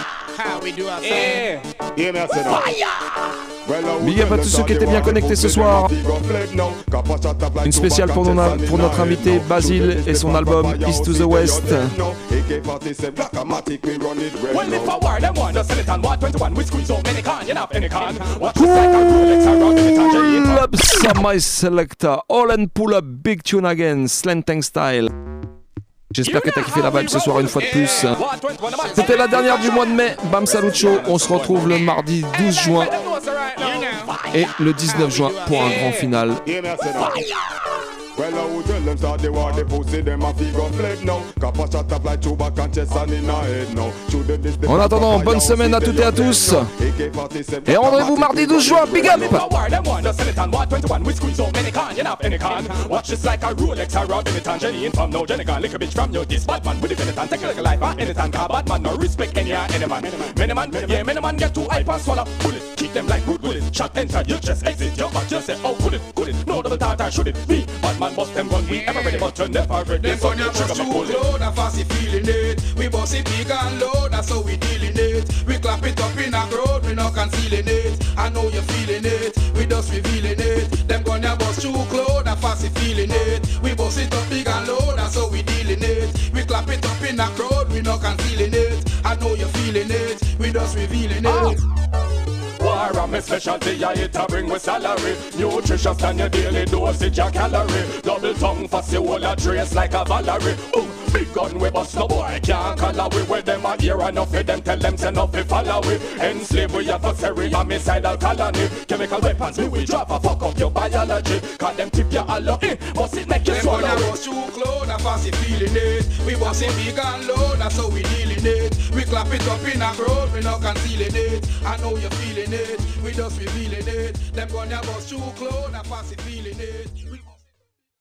Big up à tous ceux qui étaient bien connectés ce soir. Une spéciale pour, notre invité Basile et son album East to the West. Well, if I were them one, just sell it on 121, we squeeze out many can, you know, any can. Watch this like a Rolex around the tangerine. Pull up some my selector. All and pull up big tune again. Slantang style. J'espère que t'as kiffé la vibe ce soir une fois de plus. C'était la dernière du mois de mai. Bam Salut Show. On se retrouve le mardi 12 juin et le 19 juin pour un grand final. Well, I would tell them start the war, the pussy, them a figure fled now. Copper shot up like tuba and chest and in a head now. This, En attendant, bonne semaine à toutes et à tous. Et rendez-vous mardi 12 juin. Big up! If I were them one, just sell it on 121, we squeeze out many can, you know, any can. Watch this like a Rolex around the tangerine from no Jenny can lick a bitch from you. This bad man with the Benetton, take a little life, anytime, car bad man, no respect any, any man. Many man, yeah, many man get too hype and swallow bullet. Keep them like good bullets. Shot enter your chest, exit your back, just say, oh, could it, could it, no double tartar, should it be? Bad man bust them gun, we ever ready, but you never ready. Them So gun you ya trigger bust me too pull it. low, that fast feeling it. We bust it big and low, that's how we dealing it. We clap it up in a crowd, we not concealing it. I know you're feeling it, we just revealing it. Them gun ya bust too close, that fast feeling it. We bust it up big and low, that's how we dealing it. We clap it up in a crowd, we not concealing it. I know you're feeling it, we just revealing it. Ah. War a me specialty, I hit a bring with salary. Nutritious than your daily dosage of calorie. Double tongue for the whole a trace like a Valerie. Ooh, big gun we bust no boy can't color we. Where them a hear enough of them tell them send up fi follow we. Enslave we adversary a misidal colony. Chemical weapons we we drop a fuck up your biology. Cause them tip your allo in, eh, bust it make you swallow Them gun swallow ya it. bust too close, that fast feeling it. We bust it big and low, that's how we it. We clap it up in a crowd, we not concealing it. I know you're feeling it, we just revealing it. Them gun ya bust too close, that fast feeling it.